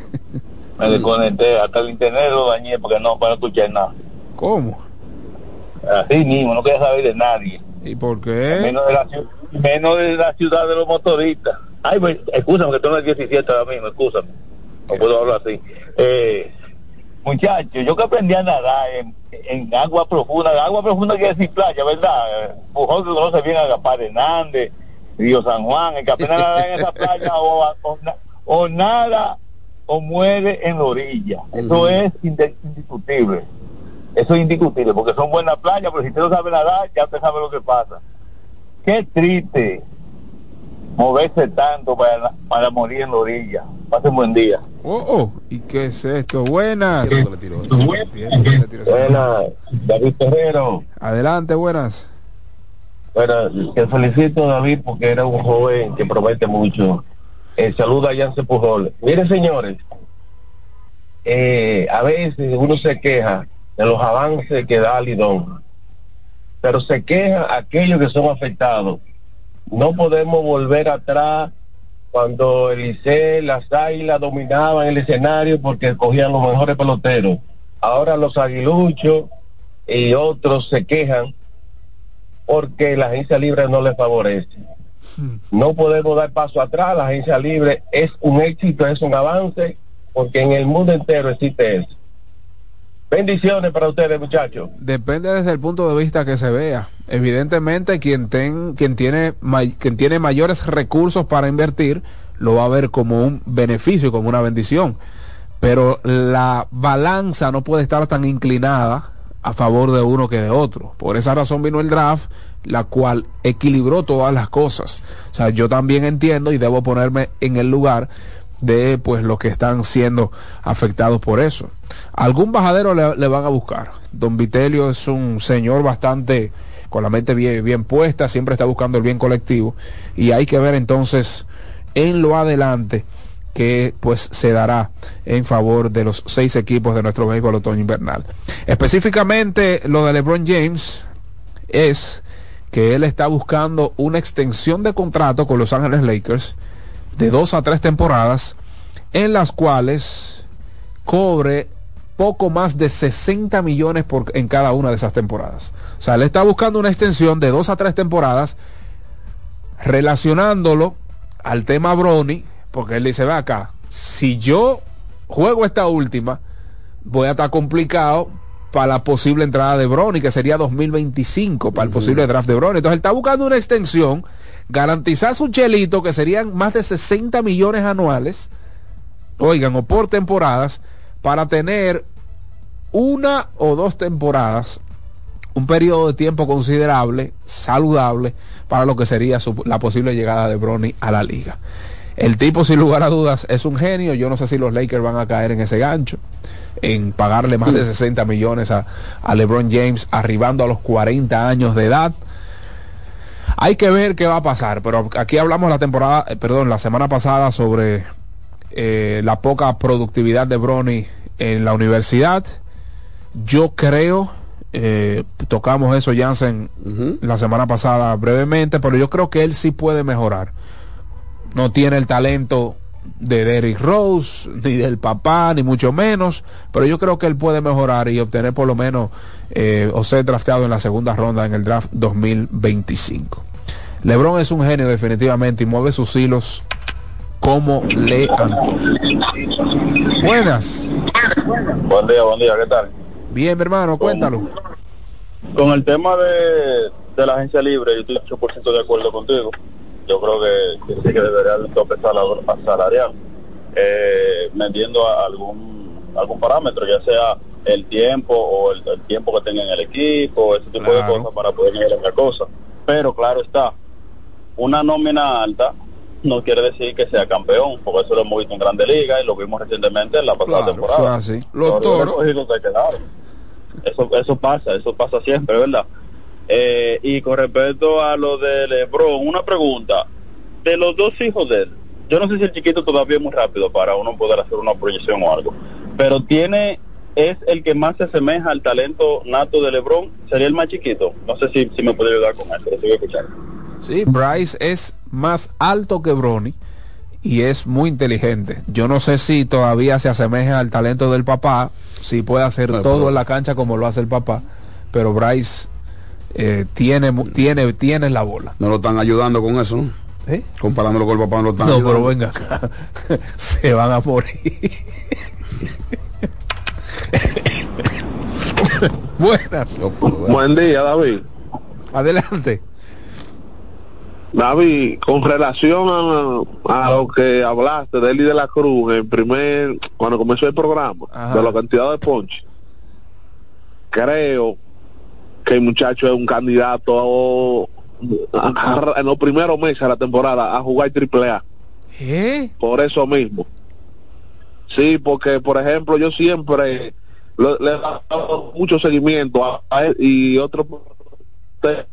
Me desconecté, hasta el internet lo dañé porque no para escuchar nada. ¿Cómo? Así mismo, no quería saber de nadie. ¿Y por qué? Menos de la, menos de la ciudad de los motoristas. Ay, pues, escúchame que no eres 17 ahora mismo, escúchame. No puedo hablar así. Eh, muchachos, yo que aprendí a nadar en, en agua profunda, agua profunda quiere decir playa, ¿verdad? Pujol que conoce bien a Gaspar Hernández, Río San Juan, el que apenas nada en esa playa o, o nada o muere en la orilla. Eso es indiscutible. Eso es indiscutible, porque son buenas playas, pero si usted no sabe nadar, ya usted sabe lo que pasa. Qué triste moverse tanto para, para morir en la orilla. Pasen buen día. Oh, oh, ¿y qué es esto? Buenas. Buenas, David Terrero. Adelante, buenas. Bueno, te felicito David porque era un joven que promete mucho. Saluda a Pujol. Miren señores, eh, a veces uno se queja de los avances que da Lidón, pero se queja aquellos que son afectados. No podemos volver atrás cuando el Licey, las águilas dominaban el escenario porque cogían los mejores peloteros. Ahora los aguiluchos y otros se quejan porque la agencia libre no les favorece. No podemos dar paso atrás, la agencia libre es un éxito, es un avance, porque en el mundo entero existe eso. Bendiciones para ustedes, muchachos. Depende desde el punto de vista que se vea. Evidentemente, quien, ten, quien, tiene, quien tiene mayores recursos para invertir, lo va a ver como un beneficio, como una bendición. Pero la balanza no puede estar tan inclinada a favor de uno que de otro. Por esa razón vino el draft, la cual equilibró todas las cosas. O sea, yo también entiendo y debo ponerme en el lugar de pues los que están siendo afectados por eso. Algún bajadero le, van a buscar. Don Vitelio es un señor bastante con la mente bien, bien puesta, siempre está buscando el bien colectivo y hay que ver entonces en lo adelante que pues se dará en favor de los seis equipos de nuestro béisbol otoño invernal. Específicamente lo de LeBron James es que él está buscando una extensión de contrato con Los Ángeles Lakers de dos a tres temporadas en las cuales cobre poco más de 60 millones por, en cada una de esas temporadas. O sea, él está buscando una extensión de dos a tres temporadas relacionándolo al tema Brony porque él dice, ve acá, si yo juego esta última, voy a estar complicado para la posible entrada de Brony, que sería 2025 para el posible draft de Brony. Entonces él está buscando una extensión, garantizar su chelito, que serían más de 60 millones anuales, oigan, o por temporadas, para tener una o dos temporadas, un periodo de tiempo considerable, saludable, para lo que sería la posible llegada de Brony a la liga. El tipo, sin lugar a dudas, es un genio. Yo no sé si los Lakers van a caer en ese gancho, en pagarle más de 60 millones a, LeBron James, arribando a los 40 años de edad. Hay que ver qué va a pasar, pero aquí hablamos la temporada, eh, perdón, la semana pasada sobre eh, la poca productividad de Bronny en la universidad. Yo creo, eh, tocamos eso, Jansen, la semana pasada brevemente, pero yo creo que él sí puede mejorar no tiene el talento de Derrick Rose, ni del papá, ni mucho menos, pero yo creo que él puede mejorar y obtener por lo menos eh, o ser drafteado en la segunda ronda en el draft 2025. LeBron es un genio definitivamente y mueve sus hilos como le Buenas. Buen día, buen día, ¿qué tal? Bien, mi hermano, cuéntalo. Con el tema de, de la agencia libre, yo estoy 8% de acuerdo contigo yo creo que, sí que debería un tope salarial, eh, vendiendo algún algún parámetro, ya sea el tiempo o el, tiempo que tenga en el equipo, ese tipo de cosas para poder mejorar la cosa. Pero claro está, una nómina alta no quiere decir que sea campeón, porque eso lo hemos visto en Grande Liga y lo vimos recientemente en la pasada temporada. Eso, Los toros. Eso, eso pasa, eso pasa siempre, ¿verdad? Eh, y con respecto a lo de Lebron, una pregunta. De los dos hijos de él, yo no sé si el chiquito todavía es muy rápido para uno poder hacer una proyección o algo, pero tiene, es el que más se asemeja al talento nato de Lebron, sería el más chiquito. No sé si, si me puede ayudar con eso, lo escuchando. Sí, Bryce es más alto que Bronny y es muy inteligente. Yo no sé si todavía se asemeja al talento del papá, si puede hacer todo en la cancha como lo hace el papá, pero Bryce eh, tiene, tiene, tiene la bola. No lo están ayudando con eso, ¿no? ¿Eh? Comparándolo con el papá, no lo están no, pero venga Se van a morir. Buenas. Buen día, David. Adelante. David, con relación a, lo que hablaste de Eli de la Cruz en primer, cuando comenzó el programa, de la cantidad de ponche, creo que el muchacho es un candidato en los primeros meses de la temporada a jugar triple A. ¿Eh? Por eso mismo. Sí, porque por ejemplo yo siempre le, he dado mucho seguimiento a, él y otro que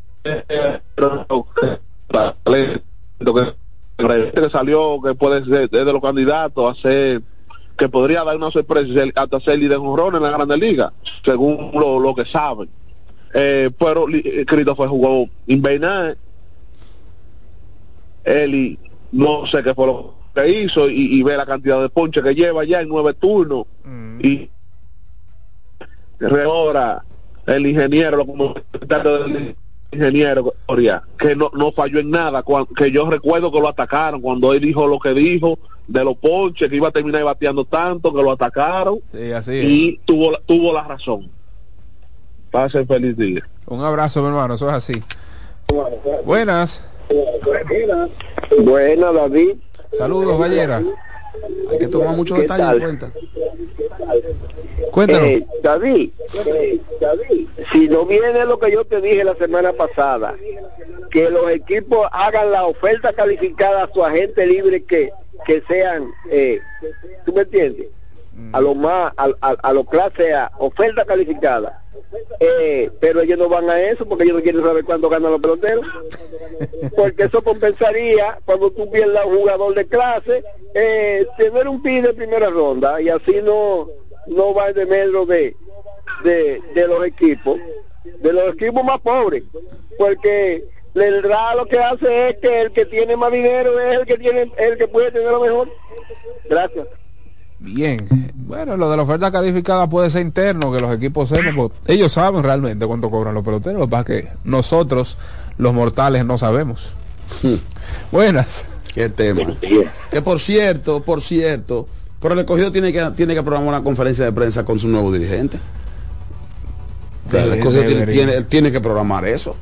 salió que puede ser de los candidatos a ser que podría dar una sorpresa hasta ser líder de en la Grande Liga según lo, lo que saben eh, pero fue jugó invernal. Eli, no sé qué fue lo que hizo y, ve la cantidad de ponche que lleva ya en nueve turnos. Mm. Y ahora el ingeniero, como ingeniero que no, no falló en nada, que yo recuerdo que lo atacaron cuando él dijo lo que dijo de los ponches, que iba a terminar bateando tanto, que lo atacaron y tuvo, tuvo la razón. Pase feliz día. Un abrazo, mi hermano, eso es así. Buenas. Buenas, David. Saludos, Gallera. Hay que tomar muchos detalles en cuenta. Cuéntanos. Eh, David, si no viene lo que yo te dije la semana pasada, que los equipos hagan la oferta calificada a su agente libre que, que sean, eh, ¿tú me entiendes? A lo más, a, a, a lo clase A, oferta calificada eh, pero ellos no van a eso porque ellos no quieren saber cuándo ganan los peloteros. Porque eso compensaría cuando tú pierdas un jugador de clase, eh, tener un pide de primera ronda y así no, no va de medio de, de, de los equipos, de los equipos más pobres. Porque el RA lo que hace es que el que tiene más dinero es el que tiene el que puede tener lo mejor. Gracias. Bien, bueno, lo de la oferta calificada puede ser interno, que los equipos sepan, pues, ellos saben realmente cuánto cobran los peloteros, lo que pasa que nosotros, los mortales, no sabemos. Hmm. Buenas. Qué tema. Que por cierto, por cierto, pero el escogido tiene que, tiene que programar una conferencia de prensa con su nuevo dirigente. el escogido tiene, tiene, que programar eso.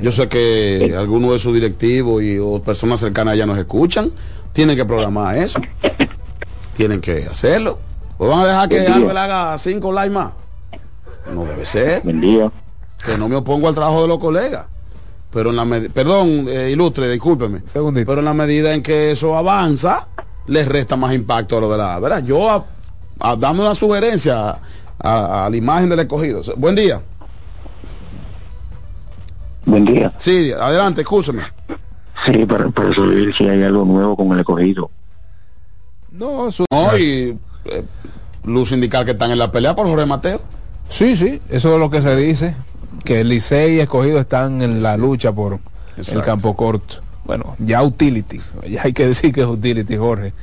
Yo sé que algunos de sus directivos y o personas cercanas ya nos escuchan, tienen que programar eso tienen que hacerlo. ¿O van a dejar que Albert haga cinco likes más? No debe ser. Que no me opongo al trabajo de los colegas. Pero en la medida, perdón, eh, ilustre, discúlpeme. Pero en la medida en que eso avanza, les resta más impacto a lo de la. ¿verdad? Yo a, dame una sugerencia a, la imagen del escogido. Buen día. Buen día. Sí, adelante, escúcheme. Sí, para, para eso si hay algo nuevo con el escogido. No, eso no y eh, luz indicar que están en la pelea por Jorge Mateo. Sí, sí, eso es lo que se dice, que el Licey y Escogido están en la lucha por el campo corto. Bueno, ya utility, ya hay que decir que es utility, Jorge.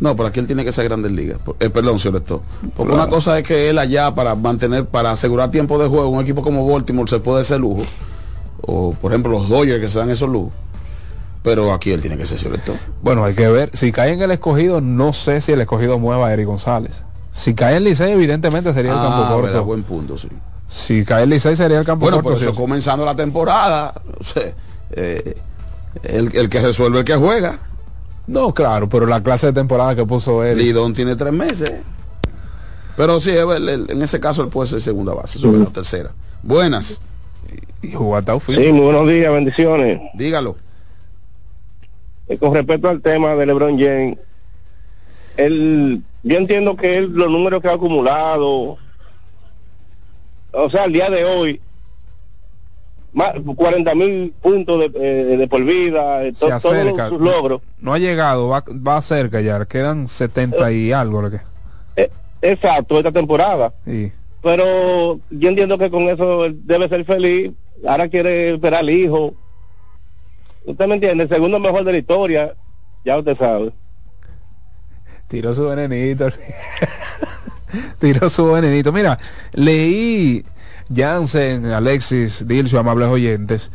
No, pero aquí él tiene que ser Grandes Ligas. Eh, perdón, señor esto. Porque una cosa es que él allá para mantener, para asegurar tiempo de juego, un equipo como Baltimore se puede hacer lujo. O por ejemplo los Dodgers que se dan esos lujos pero aquí él tiene que ser cierto. Bueno, hay que ver. Si cae en el escogido, no sé si el escogido mueva a Eric González. Si cae en Licey, evidentemente sería el campo ah, corto. buen punto, sí. Si cae en Licey, sería el campo corto. Bueno, pero eso comenzando la temporada, eh, el, que resuelve el que juega. No, claro, pero la clase de temporada que puso él. Lidón tiene tres meses. Pero sí, en ese caso él puede ser segunda base, sobre la tercera. Buenas. Y, y Sí, muy buenos días, bendiciones. Dígalo. Eh, con respecto al tema de LeBron James, él, yo entiendo que él, los números que ha acumulado, o sea, al día de hoy, más, 40 mil puntos de, eh, de, por vida, eh, todos sus logros. No, ha llegado, va, va cerca ya, quedan 70 y algo. Lo que... exacto, esta temporada. Pero yo entiendo que con eso debe ser feliz. Ahora quiere esperar al hijo ¿Usted me entiende? El segundo mejor de la historia, ya usted sabe. Tiró su venenito. Tiró su venenito. Mira, leí Jansen, Alexis, Dilcio, amables oyentes,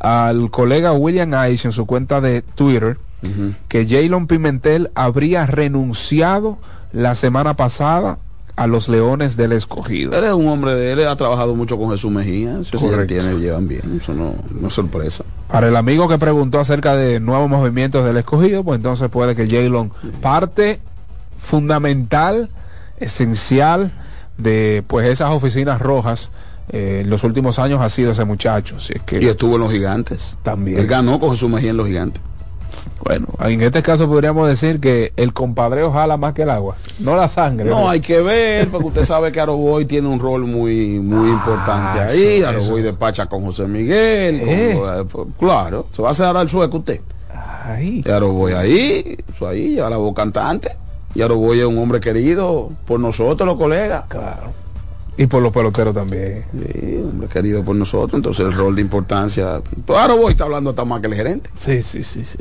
al colega William Ice en su cuenta de Twitter, que Jalen Pimentel habría renunciado la semana pasada a los Leones del Escogido. Él es un hombre de él, ha trabajado mucho con Jesús Mejía, eso tiene, llevan bien, eso no, no, es sorpresa. Para el amigo que preguntó acerca de nuevos movimientos del Escogido, pues entonces puede que Jalen parte fundamental, esencial de pues esas oficinas rojas eh, en los últimos años ha sido ese muchacho. es que y estuvo en los gigantes. También. Él ganó con Jesús Mejía en los gigantes. Bueno, en este caso podríamos decir que el compadreo jala más que el agua, no la sangre. No, hay que ver, porque usted sabe que Aroboy tiene un rol muy muy ah, importante ahí. Aroboy despacha con José Miguel. Eh. Pues, claro, se va a hacer el sueco usted. Ahí. Y Aroboy ahí, eso ahí, a la voz cantante. Y Aroboy es un hombre querido por nosotros, los colegas. Claro. Y por los peloteros también. Sí, hombre querido por nosotros. Entonces el rol de importancia. Ahora voy está hablando hasta más que el gerente. Sí, sí, sí, sí.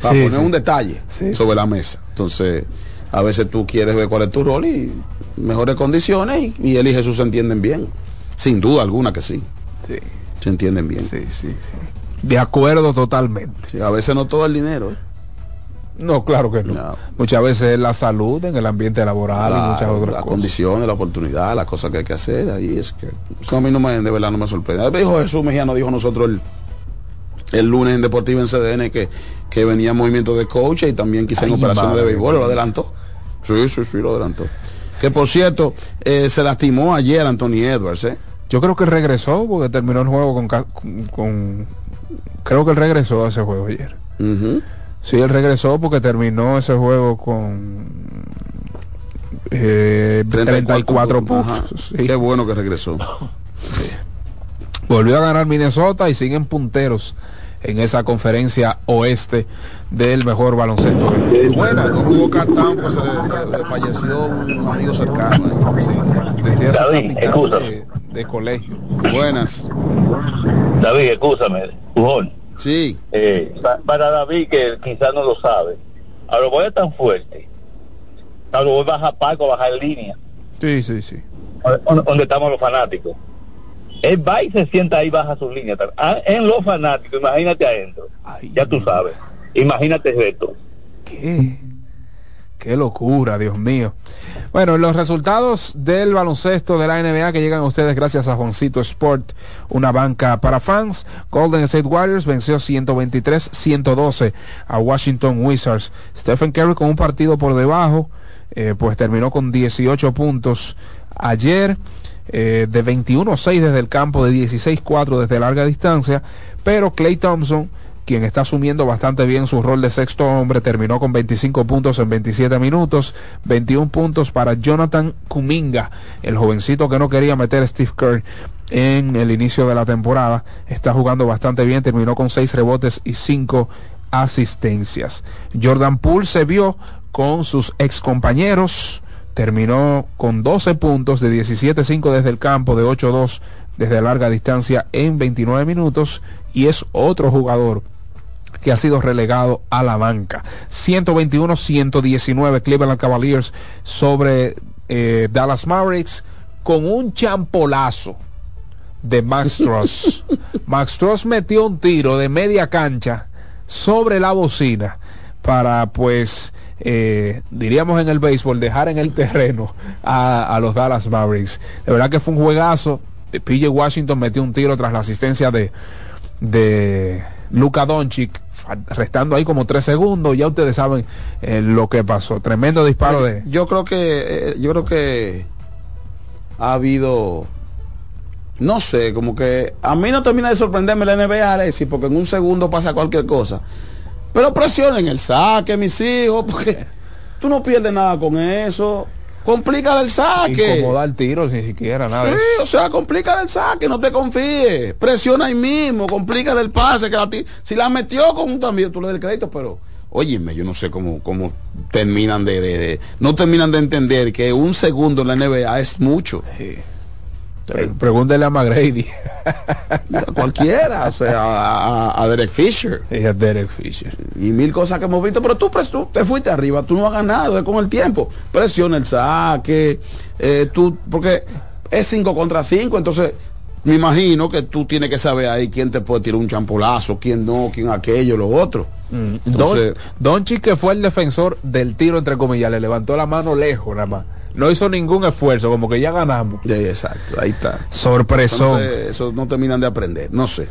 Para poner un detalle sobre la mesa. Entonces, a veces tú quieres ver cuál es tu rol y mejores condiciones y, y él y Jesús se entienden bien. Sin duda alguna que sí. Sí. se entienden bien. Sí, sí. De acuerdo totalmente. a veces no todo el dinero. ¿eh? No, claro que no. Muchas veces la salud en el ambiente laboral y muchas otras las condiciones, la oportunidad, las cosas que hay que hacer. Ahí es que eso a mí no me, de verdad no me sorprende. Dijo Jesús Mejía, dijo nosotros el, el lunes en Deportivo en CDN que, que venía movimiento de coach y también quizá en operaciones de béisbol, lo adelantó. Sí, sí, sí, lo adelantó. Que por cierto, eh, se lastimó ayer Anthony Edwards, ¿eh? Yo creo que regresó porque terminó el juego con, con, creo que él regresó a ese juego ayer. Sí, él regresó porque terminó ese juego con eh, 34, puntos. Qué bueno que regresó. Volvió a ganar Minnesota y siguen punteros en esa conferencia oeste del mejor baloncesto. Buenas, Hugo Catán, pues se, le falleció un amigo cercano. Sí, decía David, de, de, colegio. Buenas. David, escúchame, Pujol. Sí. Eh, para David, que quizás no lo sabe, a lo voy a tan fuerte, a lo voy a bajar Paco, a bajar línea. Sí, sí, sí. Donde estamos los fanáticos. Él va y se sienta ahí, baja sus líneas. Ah, en los fanáticos, imagínate adentro. ya tú sabes. Imagínate esto. ¿Qué? Qué locura, Dios mío. Bueno, los resultados del baloncesto de la NBA que llegan a ustedes gracias a Juancito Sport, una banca para fans. Golden State Warriors venció 123-112 a Washington Wizards. Stephen Curry con un partido por debajo, eh, pues terminó con 18 puntos ayer. Eh, de 21-6 desde el campo, de 16-4 desde larga distancia, pero Clay Thompson quien está asumiendo bastante bien su rol de sexto hombre, terminó con 25 puntos en 27 minutos, 21 puntos para Jonathan Kuminga, el jovencito que no quería meter a Steve Kerr en el inicio de la temporada, está jugando bastante bien, terminó con 6 rebotes y 5 asistencias. Jordan Poole se vio con sus ex compañeros, terminó con 12 puntos de 17-5 desde el campo, de 8-2 desde larga distancia en 29 minutos y es otro jugador que ha sido relegado a la banca. 121-119 Cleveland Cavaliers sobre eh, Dallas Mavericks con un champolazo de Max Truss. Max Truss metió un tiro de media cancha sobre la bocina para pues eh, diríamos en el béisbol dejar en el terreno a, a, los Dallas Mavericks. De verdad que fue un juegazo. PJ Washington metió un tiro tras la asistencia de, de Luka Doncic restando ahí como tres segundos, ya ustedes saben eh, lo que pasó. Tremendo disparo de. Yo creo que, eh, yo creo que ha habido, no sé, como que a mí no termina de sorprenderme la NBA, Alexis, porque en un segundo pasa cualquier cosa. Pero presionen el saque, mis hijos, porque tú no pierdes nada con eso. Complica el saque. Incomodar el tiro ni siquiera nada. Sí, o sea, complica el saque, no te confíes. Presiona ahí mismo, complica el pase. que la Si la metió con un también, tú le das el crédito, pero óyeme, yo no sé cómo, cómo terminan de, no terminan de entender que un segundo en la NBA es mucho. Pregúntele a McGrady. cualquiera, o sea, a, Derek Fisher. Y a Derek Fisher. Y mil cosas que hemos visto, pero tú, tú te fuiste arriba, tú no has ganado con el tiempo. Presiona el saque, eh, tú, porque es 5 contra 5, entonces me imagino que tú tienes que saber ahí quién te puede tirar un champolazo, quién no, quién aquello, lo otro. Mm, entonces, Don, Don que fue el defensor del tiro, entre comillas, le levantó la mano lejos nada más no hizo ningún esfuerzo, como que ya ganamos. exacto, ahí está. Sorpresón. eso no terminan de aprender, no sé.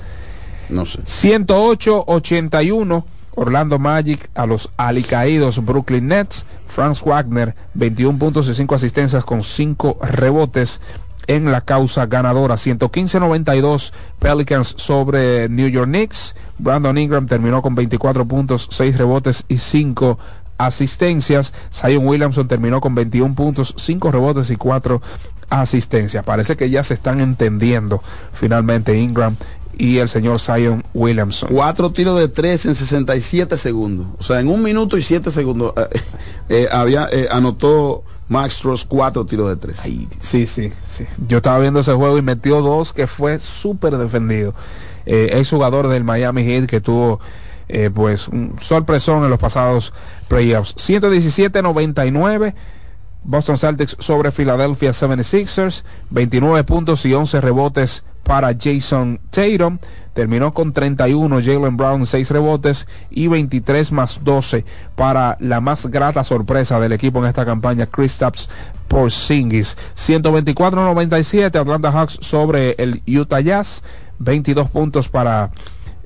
No sé. 108-81. Orlando Magic a los alicaídos Brooklyn Nets. Franz Wagner, 21 puntos y 5 asistencias con 5 rebotes en la causa ganadora. 115-92 Pelicans sobre New York Knicks. Brandon Ingram terminó con 24 puntos, 6 rebotes y 5 asistencias. Zion Williamson terminó con 21 puntos, 5 rebotes y 4 asistencias. Parece que ya se están entendiendo finalmente Ingram y el señor Zion Williamson. Cuatro tiros de tres en 67 segundos. O sea, en un minuto y siete segundos eh, eh, había, eh, anotó Max Truss cuatro tiros de tres. sí, sí, sí. Yo estaba viendo ese juego y metió dos que fue súper defendido. ex jugador del Miami Heat que tuvo eh, pues un sorpresón en los pasados playoffs. 117-99. Boston Celtics sobre Philadelphia 76ers, 29 puntos y 11 rebotes para Jason Tatum. Terminó con 31 Jalen Brown, 6 rebotes y 23 más 12 para la más grata sorpresa del equipo en esta campaña, Kristaps Porzingis. 124-97 Atlanta Hawks sobre el Utah Jazz. 22 puntos para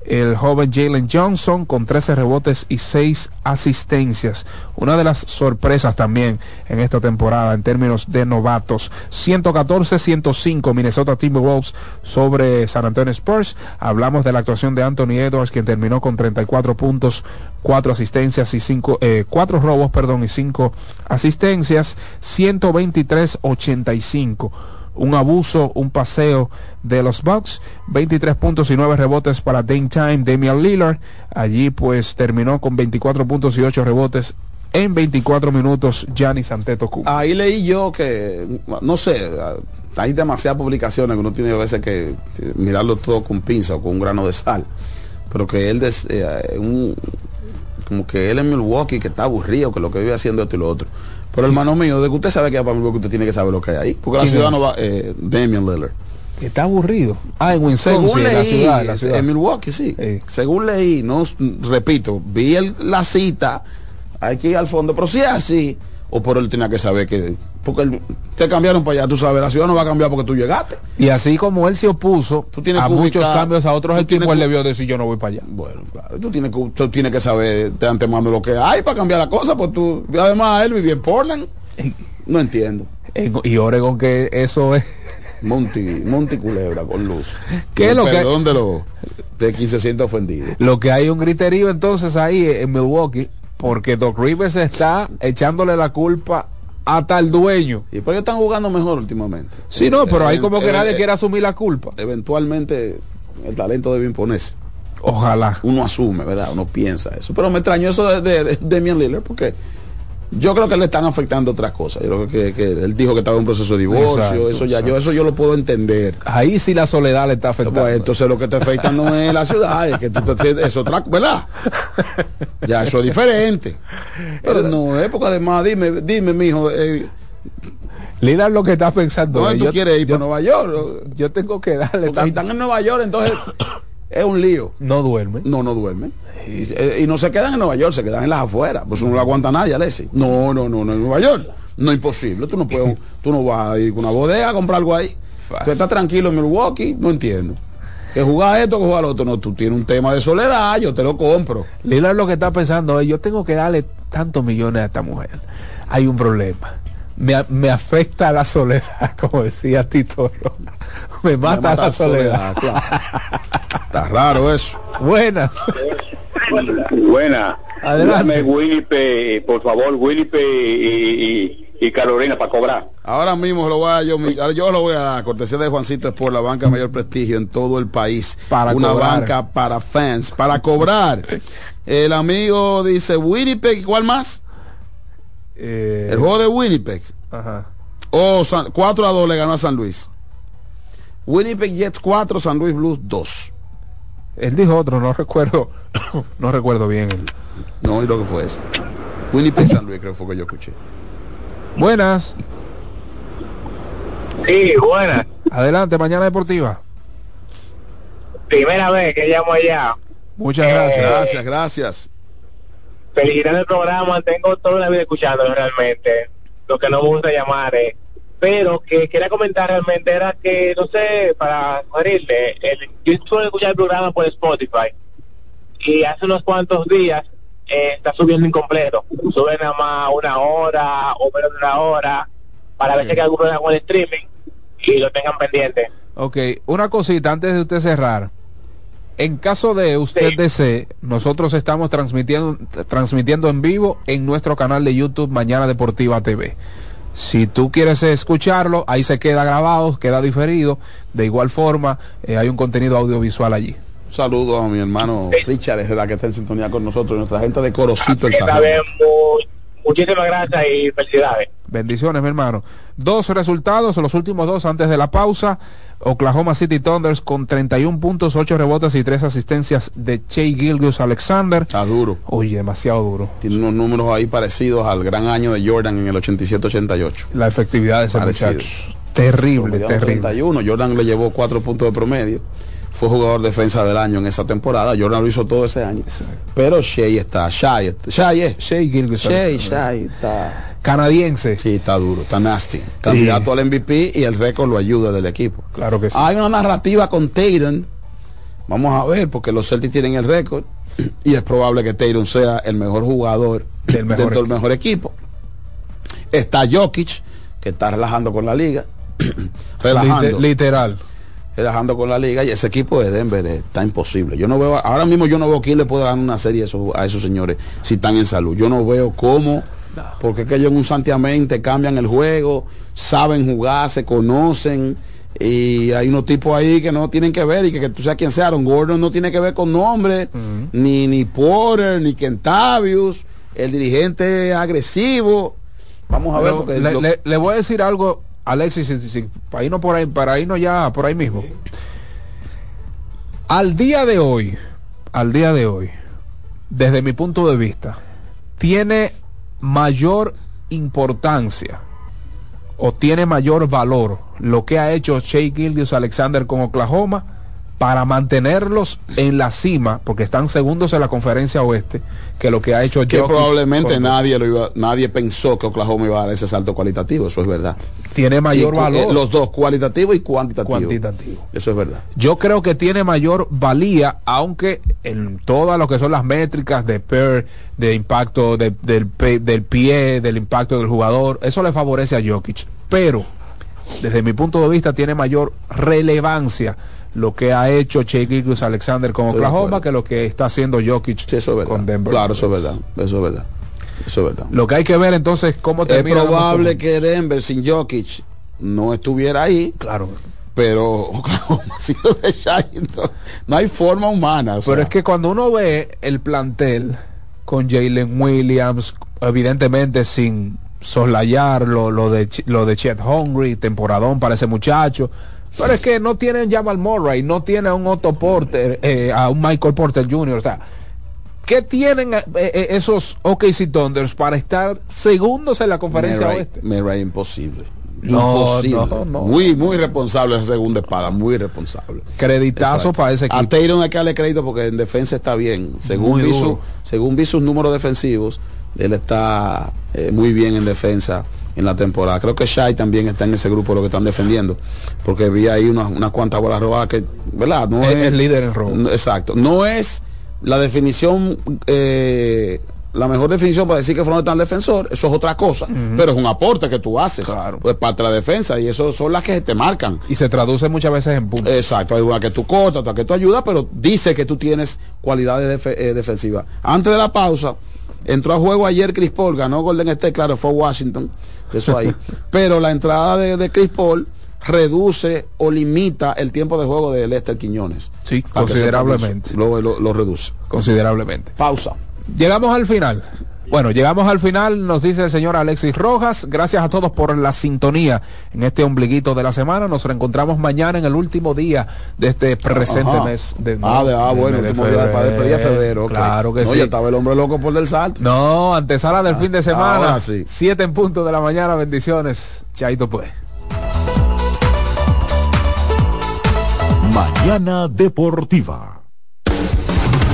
el joven Jalen Johnson con 13 rebotes y 6 asistencias. Una de las sorpresas también en esta temporada en términos de novatos. 114-105 Minnesota Timberwolves sobre San Antonio Spurs. Hablamos de la actuación de Anthony Edwards quien terminó con 34 puntos, 4 asistencias y 5 eh, 4 robos, perdón, y 5 asistencias. 123-85 un abuso, un paseo de los Bucks, 23 puntos y 9 rebotes para Dame Time, Damian Lillard, allí pues terminó con 24 puntos y 8 rebotes en 24 minutos Giannis Antetokounmpo. Ahí leí yo que, no sé, hay demasiadas publicaciones que uno tiene a veces que, mirarlo todo con pinza o con un grano de sal, pero que él, des, eh, como que él en Milwaukee, que está aburrido, que lo que vive haciendo esto y lo otro. Pero hermano mío, de que usted sabe que para Milwaukee usted tiene que saber lo que hay ahí. Porque la ciudad no va, eh, Damian Lillard. Está aburrido. Ah, en Wisconsin, Según leí, la ciudad, la ciudad. en Milwaukee, sí. sí. Según leí, no repito, vi el, la cita, hay que ir al fondo, pero si es así, o por él tenía que saber que porque él, te cambiaron para allá, tú sabes, la ciudad no va a cambiar porque tú llegaste. Y así como él se opuso tú tienes a muchos cambios a otros equipos, él debió decir yo no voy para allá. Bueno, claro, tú tienes que, tú tienes que saber de antemano lo que hay para cambiar la cosa, pues tú, además él vivía en Portland. No entiendo. y Oregon que eso es Monty, Monty Culebra con luz. ¿Qué es lo que de los de 15 se ofendido? Lo que hay un griterío entonces ahí en Milwaukee porque Doc Rivers está echándole la culpa hasta el dueño. Y por ellos están jugando mejor últimamente. Sí, no, pero hay como que nadie quiere asumir la culpa. Eventualmente el talento debe imponerse. Ojalá. Uno asume, ¿verdad? Uno piensa eso. Pero me extrañó eso de, de, de Damian Lillard porque yo creo que le están afectando otras cosas. Yo creo que, que, él dijo que estaba en un proceso de divorcio. Exacto, eso ya, exacto. yo eso yo lo puedo entender. Ahí sí la soledad le está afectando. Pues, entonces lo que te afecta no es la ciudad, es que tú te, es otra, ¿verdad? Ya eso es diferente. Pero no, época de más, dime, dime, mijo. Eh, Lida lo que está pensando. No, tú yo, quieres ir yo, para Nueva York. Yo tengo que darle. Porque si están en Nueva York, entonces es un lío. No duerme. No, no duerme. Y, y, no se quedan en Nueva York, se quedan en las afueras. Pues no lo aguanta nadie, Alessi. No, no, no, no, en Nueva York. No es imposible. Tú no puedes, tú no vas a ir con una bodega a comprar algo ahí. Fácil. Tú estás tranquilo en Milwaukee, no entiendo. Que jugar esto, que jugar lo otro. No, tú tienes un tema de soledad, yo te lo compro. Lila lo que está pensando es, yo tengo que darle tantos millones a esta mujer. Hay un problema. Me, me afecta la soledad, como decía Tito. Me mata, me mata la soledad. soledad claro. Está raro eso. Buenas. Buena. Adelante. Dame Winnipeg, por favor, Winnipeg y, y, y, Carolina para cobrar. Ahora mismo lo voy a, yo, yo lo voy a dar, cortesía de Juancito es por la banca de mayor prestigio en todo el país. Para Una cobrar. banca para fans, para cobrar. el amigo dice Winnipeg, ¿cuál más? Eh, el juego de Winnipeg. Ajá. O oh, 4 a 2 le ganó a San Luis. Winnipeg Jets 4, San Luis Blues 2. Él dijo otro, no recuerdo, no recuerdo bien. El... No, y lo que fue eso. Winnipeg San Luis creo que fue que yo escuché. Buenas. Sí, buenas. Adelante, mañana deportiva. Primera vez que llamo allá. Muchas gracias. Eh, gracias, gracias. Felicidades del programa, tengo toda la vida escuchándolo realmente. Lo que no me gusta llamar es pero que quería comentar realmente era que, no sé, para sugerirle, el, yo suelo escuchar el programa por Spotify y hace unos cuantos días eh, está subiendo incompleto, sube nada más una hora o menos de una hora para ver si hay algún con el streaming y lo tengan pendiente. Ok, una cosita antes de usted cerrar. En caso de usted sí. desee, nosotros estamos transmitiendo, transmitiendo en vivo en nuestro canal de YouTube Mañana Deportiva TV. Si tú quieres escucharlo, ahí se queda grabado, queda diferido. De igual forma, eh, hay un contenido audiovisual allí. Un saludo a mi hermano sí. Richard, es verdad que está en sintonía con nosotros, nuestra gente de Corocito, el bien, muchísimas gracias y felicidades. Bendiciones, mi hermano. Dos resultados, los últimos dos antes de la pausa. Oklahoma City Thunders con 31 puntos, 8 rebotes y 3 asistencias de Che Gilgus Alexander. Está duro. Oye, demasiado duro. Tiene unos números ahí parecidos al gran año de Jordan en el 87-88. La efectividad de ese muchacho. Terrible, terrible. 31. Jordan le llevó cuatro puntos de promedio. Fue jugador defensa del año en esa temporada. Jordan lo hizo todo ese año. Pero Shea está, Shea, Shea, Shea Gilgis. Shea, Shea está canadiense. Sí, está duro, está nasty. Candidato al MVP y el récord lo ayuda del equipo. Claro que sí. Hay una narrativa con Tatum. Vamos a ver, porque los Celtics tienen el récord y es probable que Tatum sea el mejor jugador del mejor dentro del mejor equipo. Está Jokic, que está relajando con la liga. relajando. Literal. Relajando con la liga y ese equipo de Denver está imposible. Yo no veo, ahora mismo yo no veo quién le puede dar una serie a esos, a esos señores si están en salud. Yo no veo cómo porque es que ellos en un santiamente cambian el juego, saben jugar, se conocen. Y hay unos tipos ahí que no tienen que ver, y que, que tú seas quien sea, Aaron Gordon no tiene que ver con nombre, ni, ni Porter, ni Kentavius, el dirigente agresivo. Vamos a ver. Le, le, le, voy a decir algo, Alexis, para irnos por ahí, para irnos ya por ahí mismo. Al día de hoy, al día de hoy, desde mi punto de vista, tiene mayor importancia o tiene mayor valor lo que ha hecho Shea Gildius Alexander con Oklahoma para mantenerlos en la cima, porque están segundos en la conferencia oeste, que lo que ha hecho que probablemente con... nadie lo iba, nadie pensó que Oklahoma iba a dar ese salto cualitativo, eso es verdad. Tiene mayor y, valor. Eh, los dos, cualitativo y cuantitativo. Cuantitativo. Eso es verdad. Yo creo que tiene mayor valía, aunque en todas lo que son las métricas de per, de impacto de, del, del pie, del impacto del jugador, eso le favorece a Jokic. Pero, desde mi punto de vista, tiene mayor relevancia lo que ha hecho Shea Gilgus Alexander con Estoy Oklahoma que lo que está haciendo Jokic sí, eso es con Denver. Claro, eso es verdad, eso es verdad. Eso es verdad. Lo que hay que ver entonces cómo termina. Es probable que Denver sin Jokic no estuviera ahí. Claro. Pero Oklahoma si lo de Shai, no, no, hay forma humana. O sea. Pero es que cuando uno ve el plantel con Jalen Williams, evidentemente sin soslayar lo, lo de lo de Chet Hungry, temporadón para ese muchacho. Pero es que no tienen Jamal Murray, no tienen a un Otto Porter, eh, a un Michael Porter Jr. O sea, ¿qué tienen eh, eh, esos OKC Thunders para estar segundos en la conferencia Murray, oeste? Murray imposible. No, imposible. no, no. Muy, muy responsable esa segunda espada, muy responsable. Creditazo para ese equipo. A Taylor hay que darle crédito porque en defensa está bien. Según, vi, su, según vi sus números defensivos, él está eh, muy bien en defensa en la temporada. Creo que Shai también está en ese grupo lo que están defendiendo, porque vi ahí unas una cuantas bolas robadas que, ¿verdad? No es, es líder en robo. No, exacto. No es la definición, eh, la mejor definición para decir que fueron tan defensor, eso es otra cosa, uh -huh. pero es un aporte que tú haces, claro. pues parte de la defensa, y eso son las que te marcan. Y se traduce muchas veces en puntos. Exacto, hay una que tú cortas, otra que tú ayudas, pero dice que tú tienes cualidades def eh, defensivas. Antes de la pausa, entró a juego ayer Chris Paul, ganó Golden State, claro, fue Washington, eso ahí. Pero la entrada de, de, Chris Paul reduce o limita el tiempo de juego de Lester Quiñones. Sí, considerablemente. Lo, lo, lo, reduce. Considerablemente. Pausa. Llegamos al final. Bueno, llegamos al final, nos dice el señor Alexis Rojas. Gracias a todos por la sintonía en este ombliguito de la semana. Nos reencontramos mañana en el último día de este presente Ajá. mes de Ah, de, ah bueno, de último día para despedir a febrero. okay. Claro que no, sí. Ya estaba el hombre loco por del salto. No, antesala del Ah, fin de semana. ahora sí. Siete en punto de la mañana. Bendiciones. Chaito pues. Mañana Deportiva.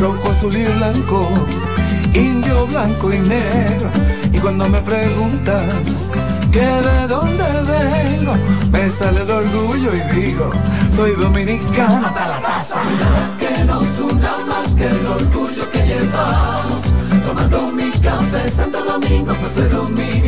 rojo, azul y blanco, indio, blanco y negro. Y cuando me preguntan que de dónde vengo, me sale el orgullo y digo, soy dominicano hasta la taza. Que nos una más que el orgullo que llevamos, tomando mi café Santo Domingo, pues soy dominicano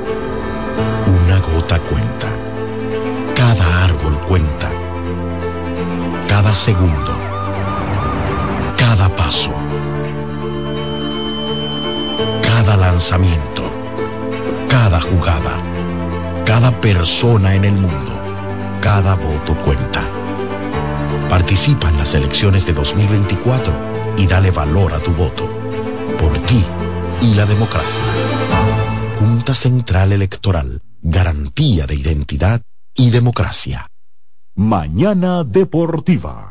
cuenta. Cada árbol cuenta. Cada segundo. Cada paso. Cada lanzamiento. Cada jugada. Cada persona en el mundo. Cada voto cuenta. Participa en las elecciones de 2024 y dale valor a tu voto. Por ti y la democracia. Junta Central Electoral, garantía de identidad y democracia. Mañana Deportiva.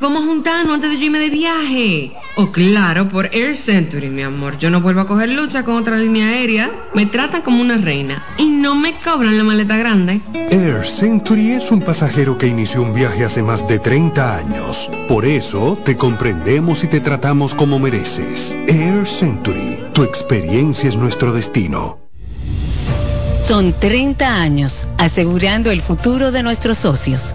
Vamos a juntarnos antes de yo irme de viaje. Oh, claro, por Air Century, mi amor. Yo no vuelvo a coger lucha con otra línea aérea. Me tratan como una reina. Y no me cobran la maleta grande. Air Century es un pasajero que inició un viaje hace más de 30 años. Por eso te comprendemos y te tratamos como mereces. Air Century, tu experiencia es nuestro destino. Son 30 años asegurando el futuro de nuestros socios.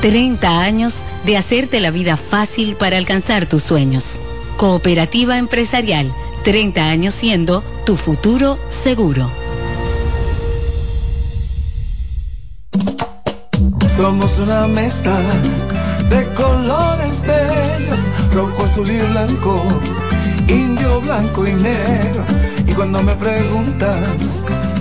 30 años de hacerte la vida fácil para alcanzar tus sueños. Cooperativa empresarial, 30 años siendo tu futuro seguro. Somos una mezcla de colores bellos, rojo, azul y blanco, indio, blanco y negro. Y cuando me preguntan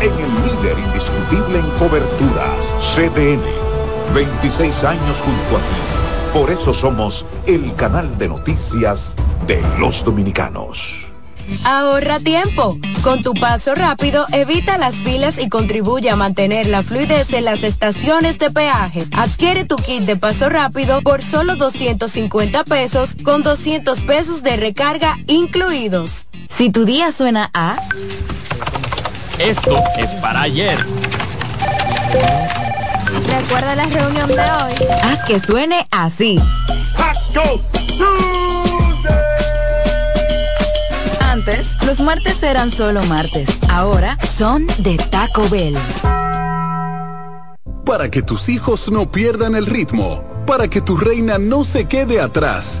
en el líder indiscutible en coberturas, CDN. 26 años junto a ti. Por eso somos el canal de noticias de los dominicanos. Ahorra tiempo. Con tu paso rápido, evita las filas y contribuye a mantener la fluidez en las estaciones de peaje. Adquiere tu kit de paso rápido por solo 250 pesos con 200 pesos de recarga incluidos. Si tu día suena a... Esto es para ayer. Recuerda la reunión de hoy. Haz que suene así. Antes, los martes eran solo martes. Ahora son de Taco Bell. Para que tus hijos no pierdan el ritmo. Para que tu reina no se quede atrás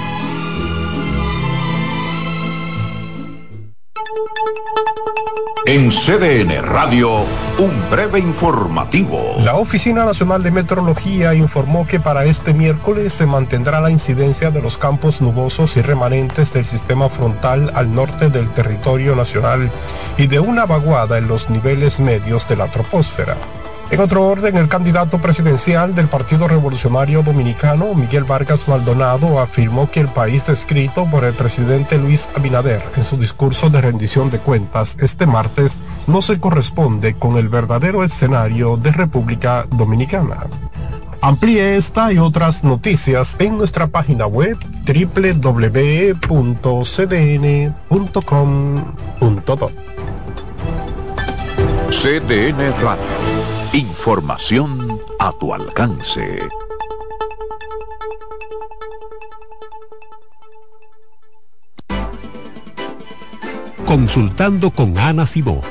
En CDN Radio, un breve informativo. La Oficina Nacional de Meteorología informó que para este miércoles se mantendrá la incidencia de los campos nubosos y remanentes del sistema frontal al norte del territorio nacional y de una vaguada en los niveles medios de la troposfera. En otro orden, el candidato presidencial del Partido Revolucionario Dominicano, Miguel Vargas Maldonado, afirmó que el país descrito por el presidente Luis Abinader en su discurso de rendición de cuentas este martes no se corresponde con el verdadero escenario de República Dominicana. Amplíe esta y otras noticias en nuestra página web www.cdn.com.do. CDN Radio. Información a tu alcance. Consultando con Ana Simó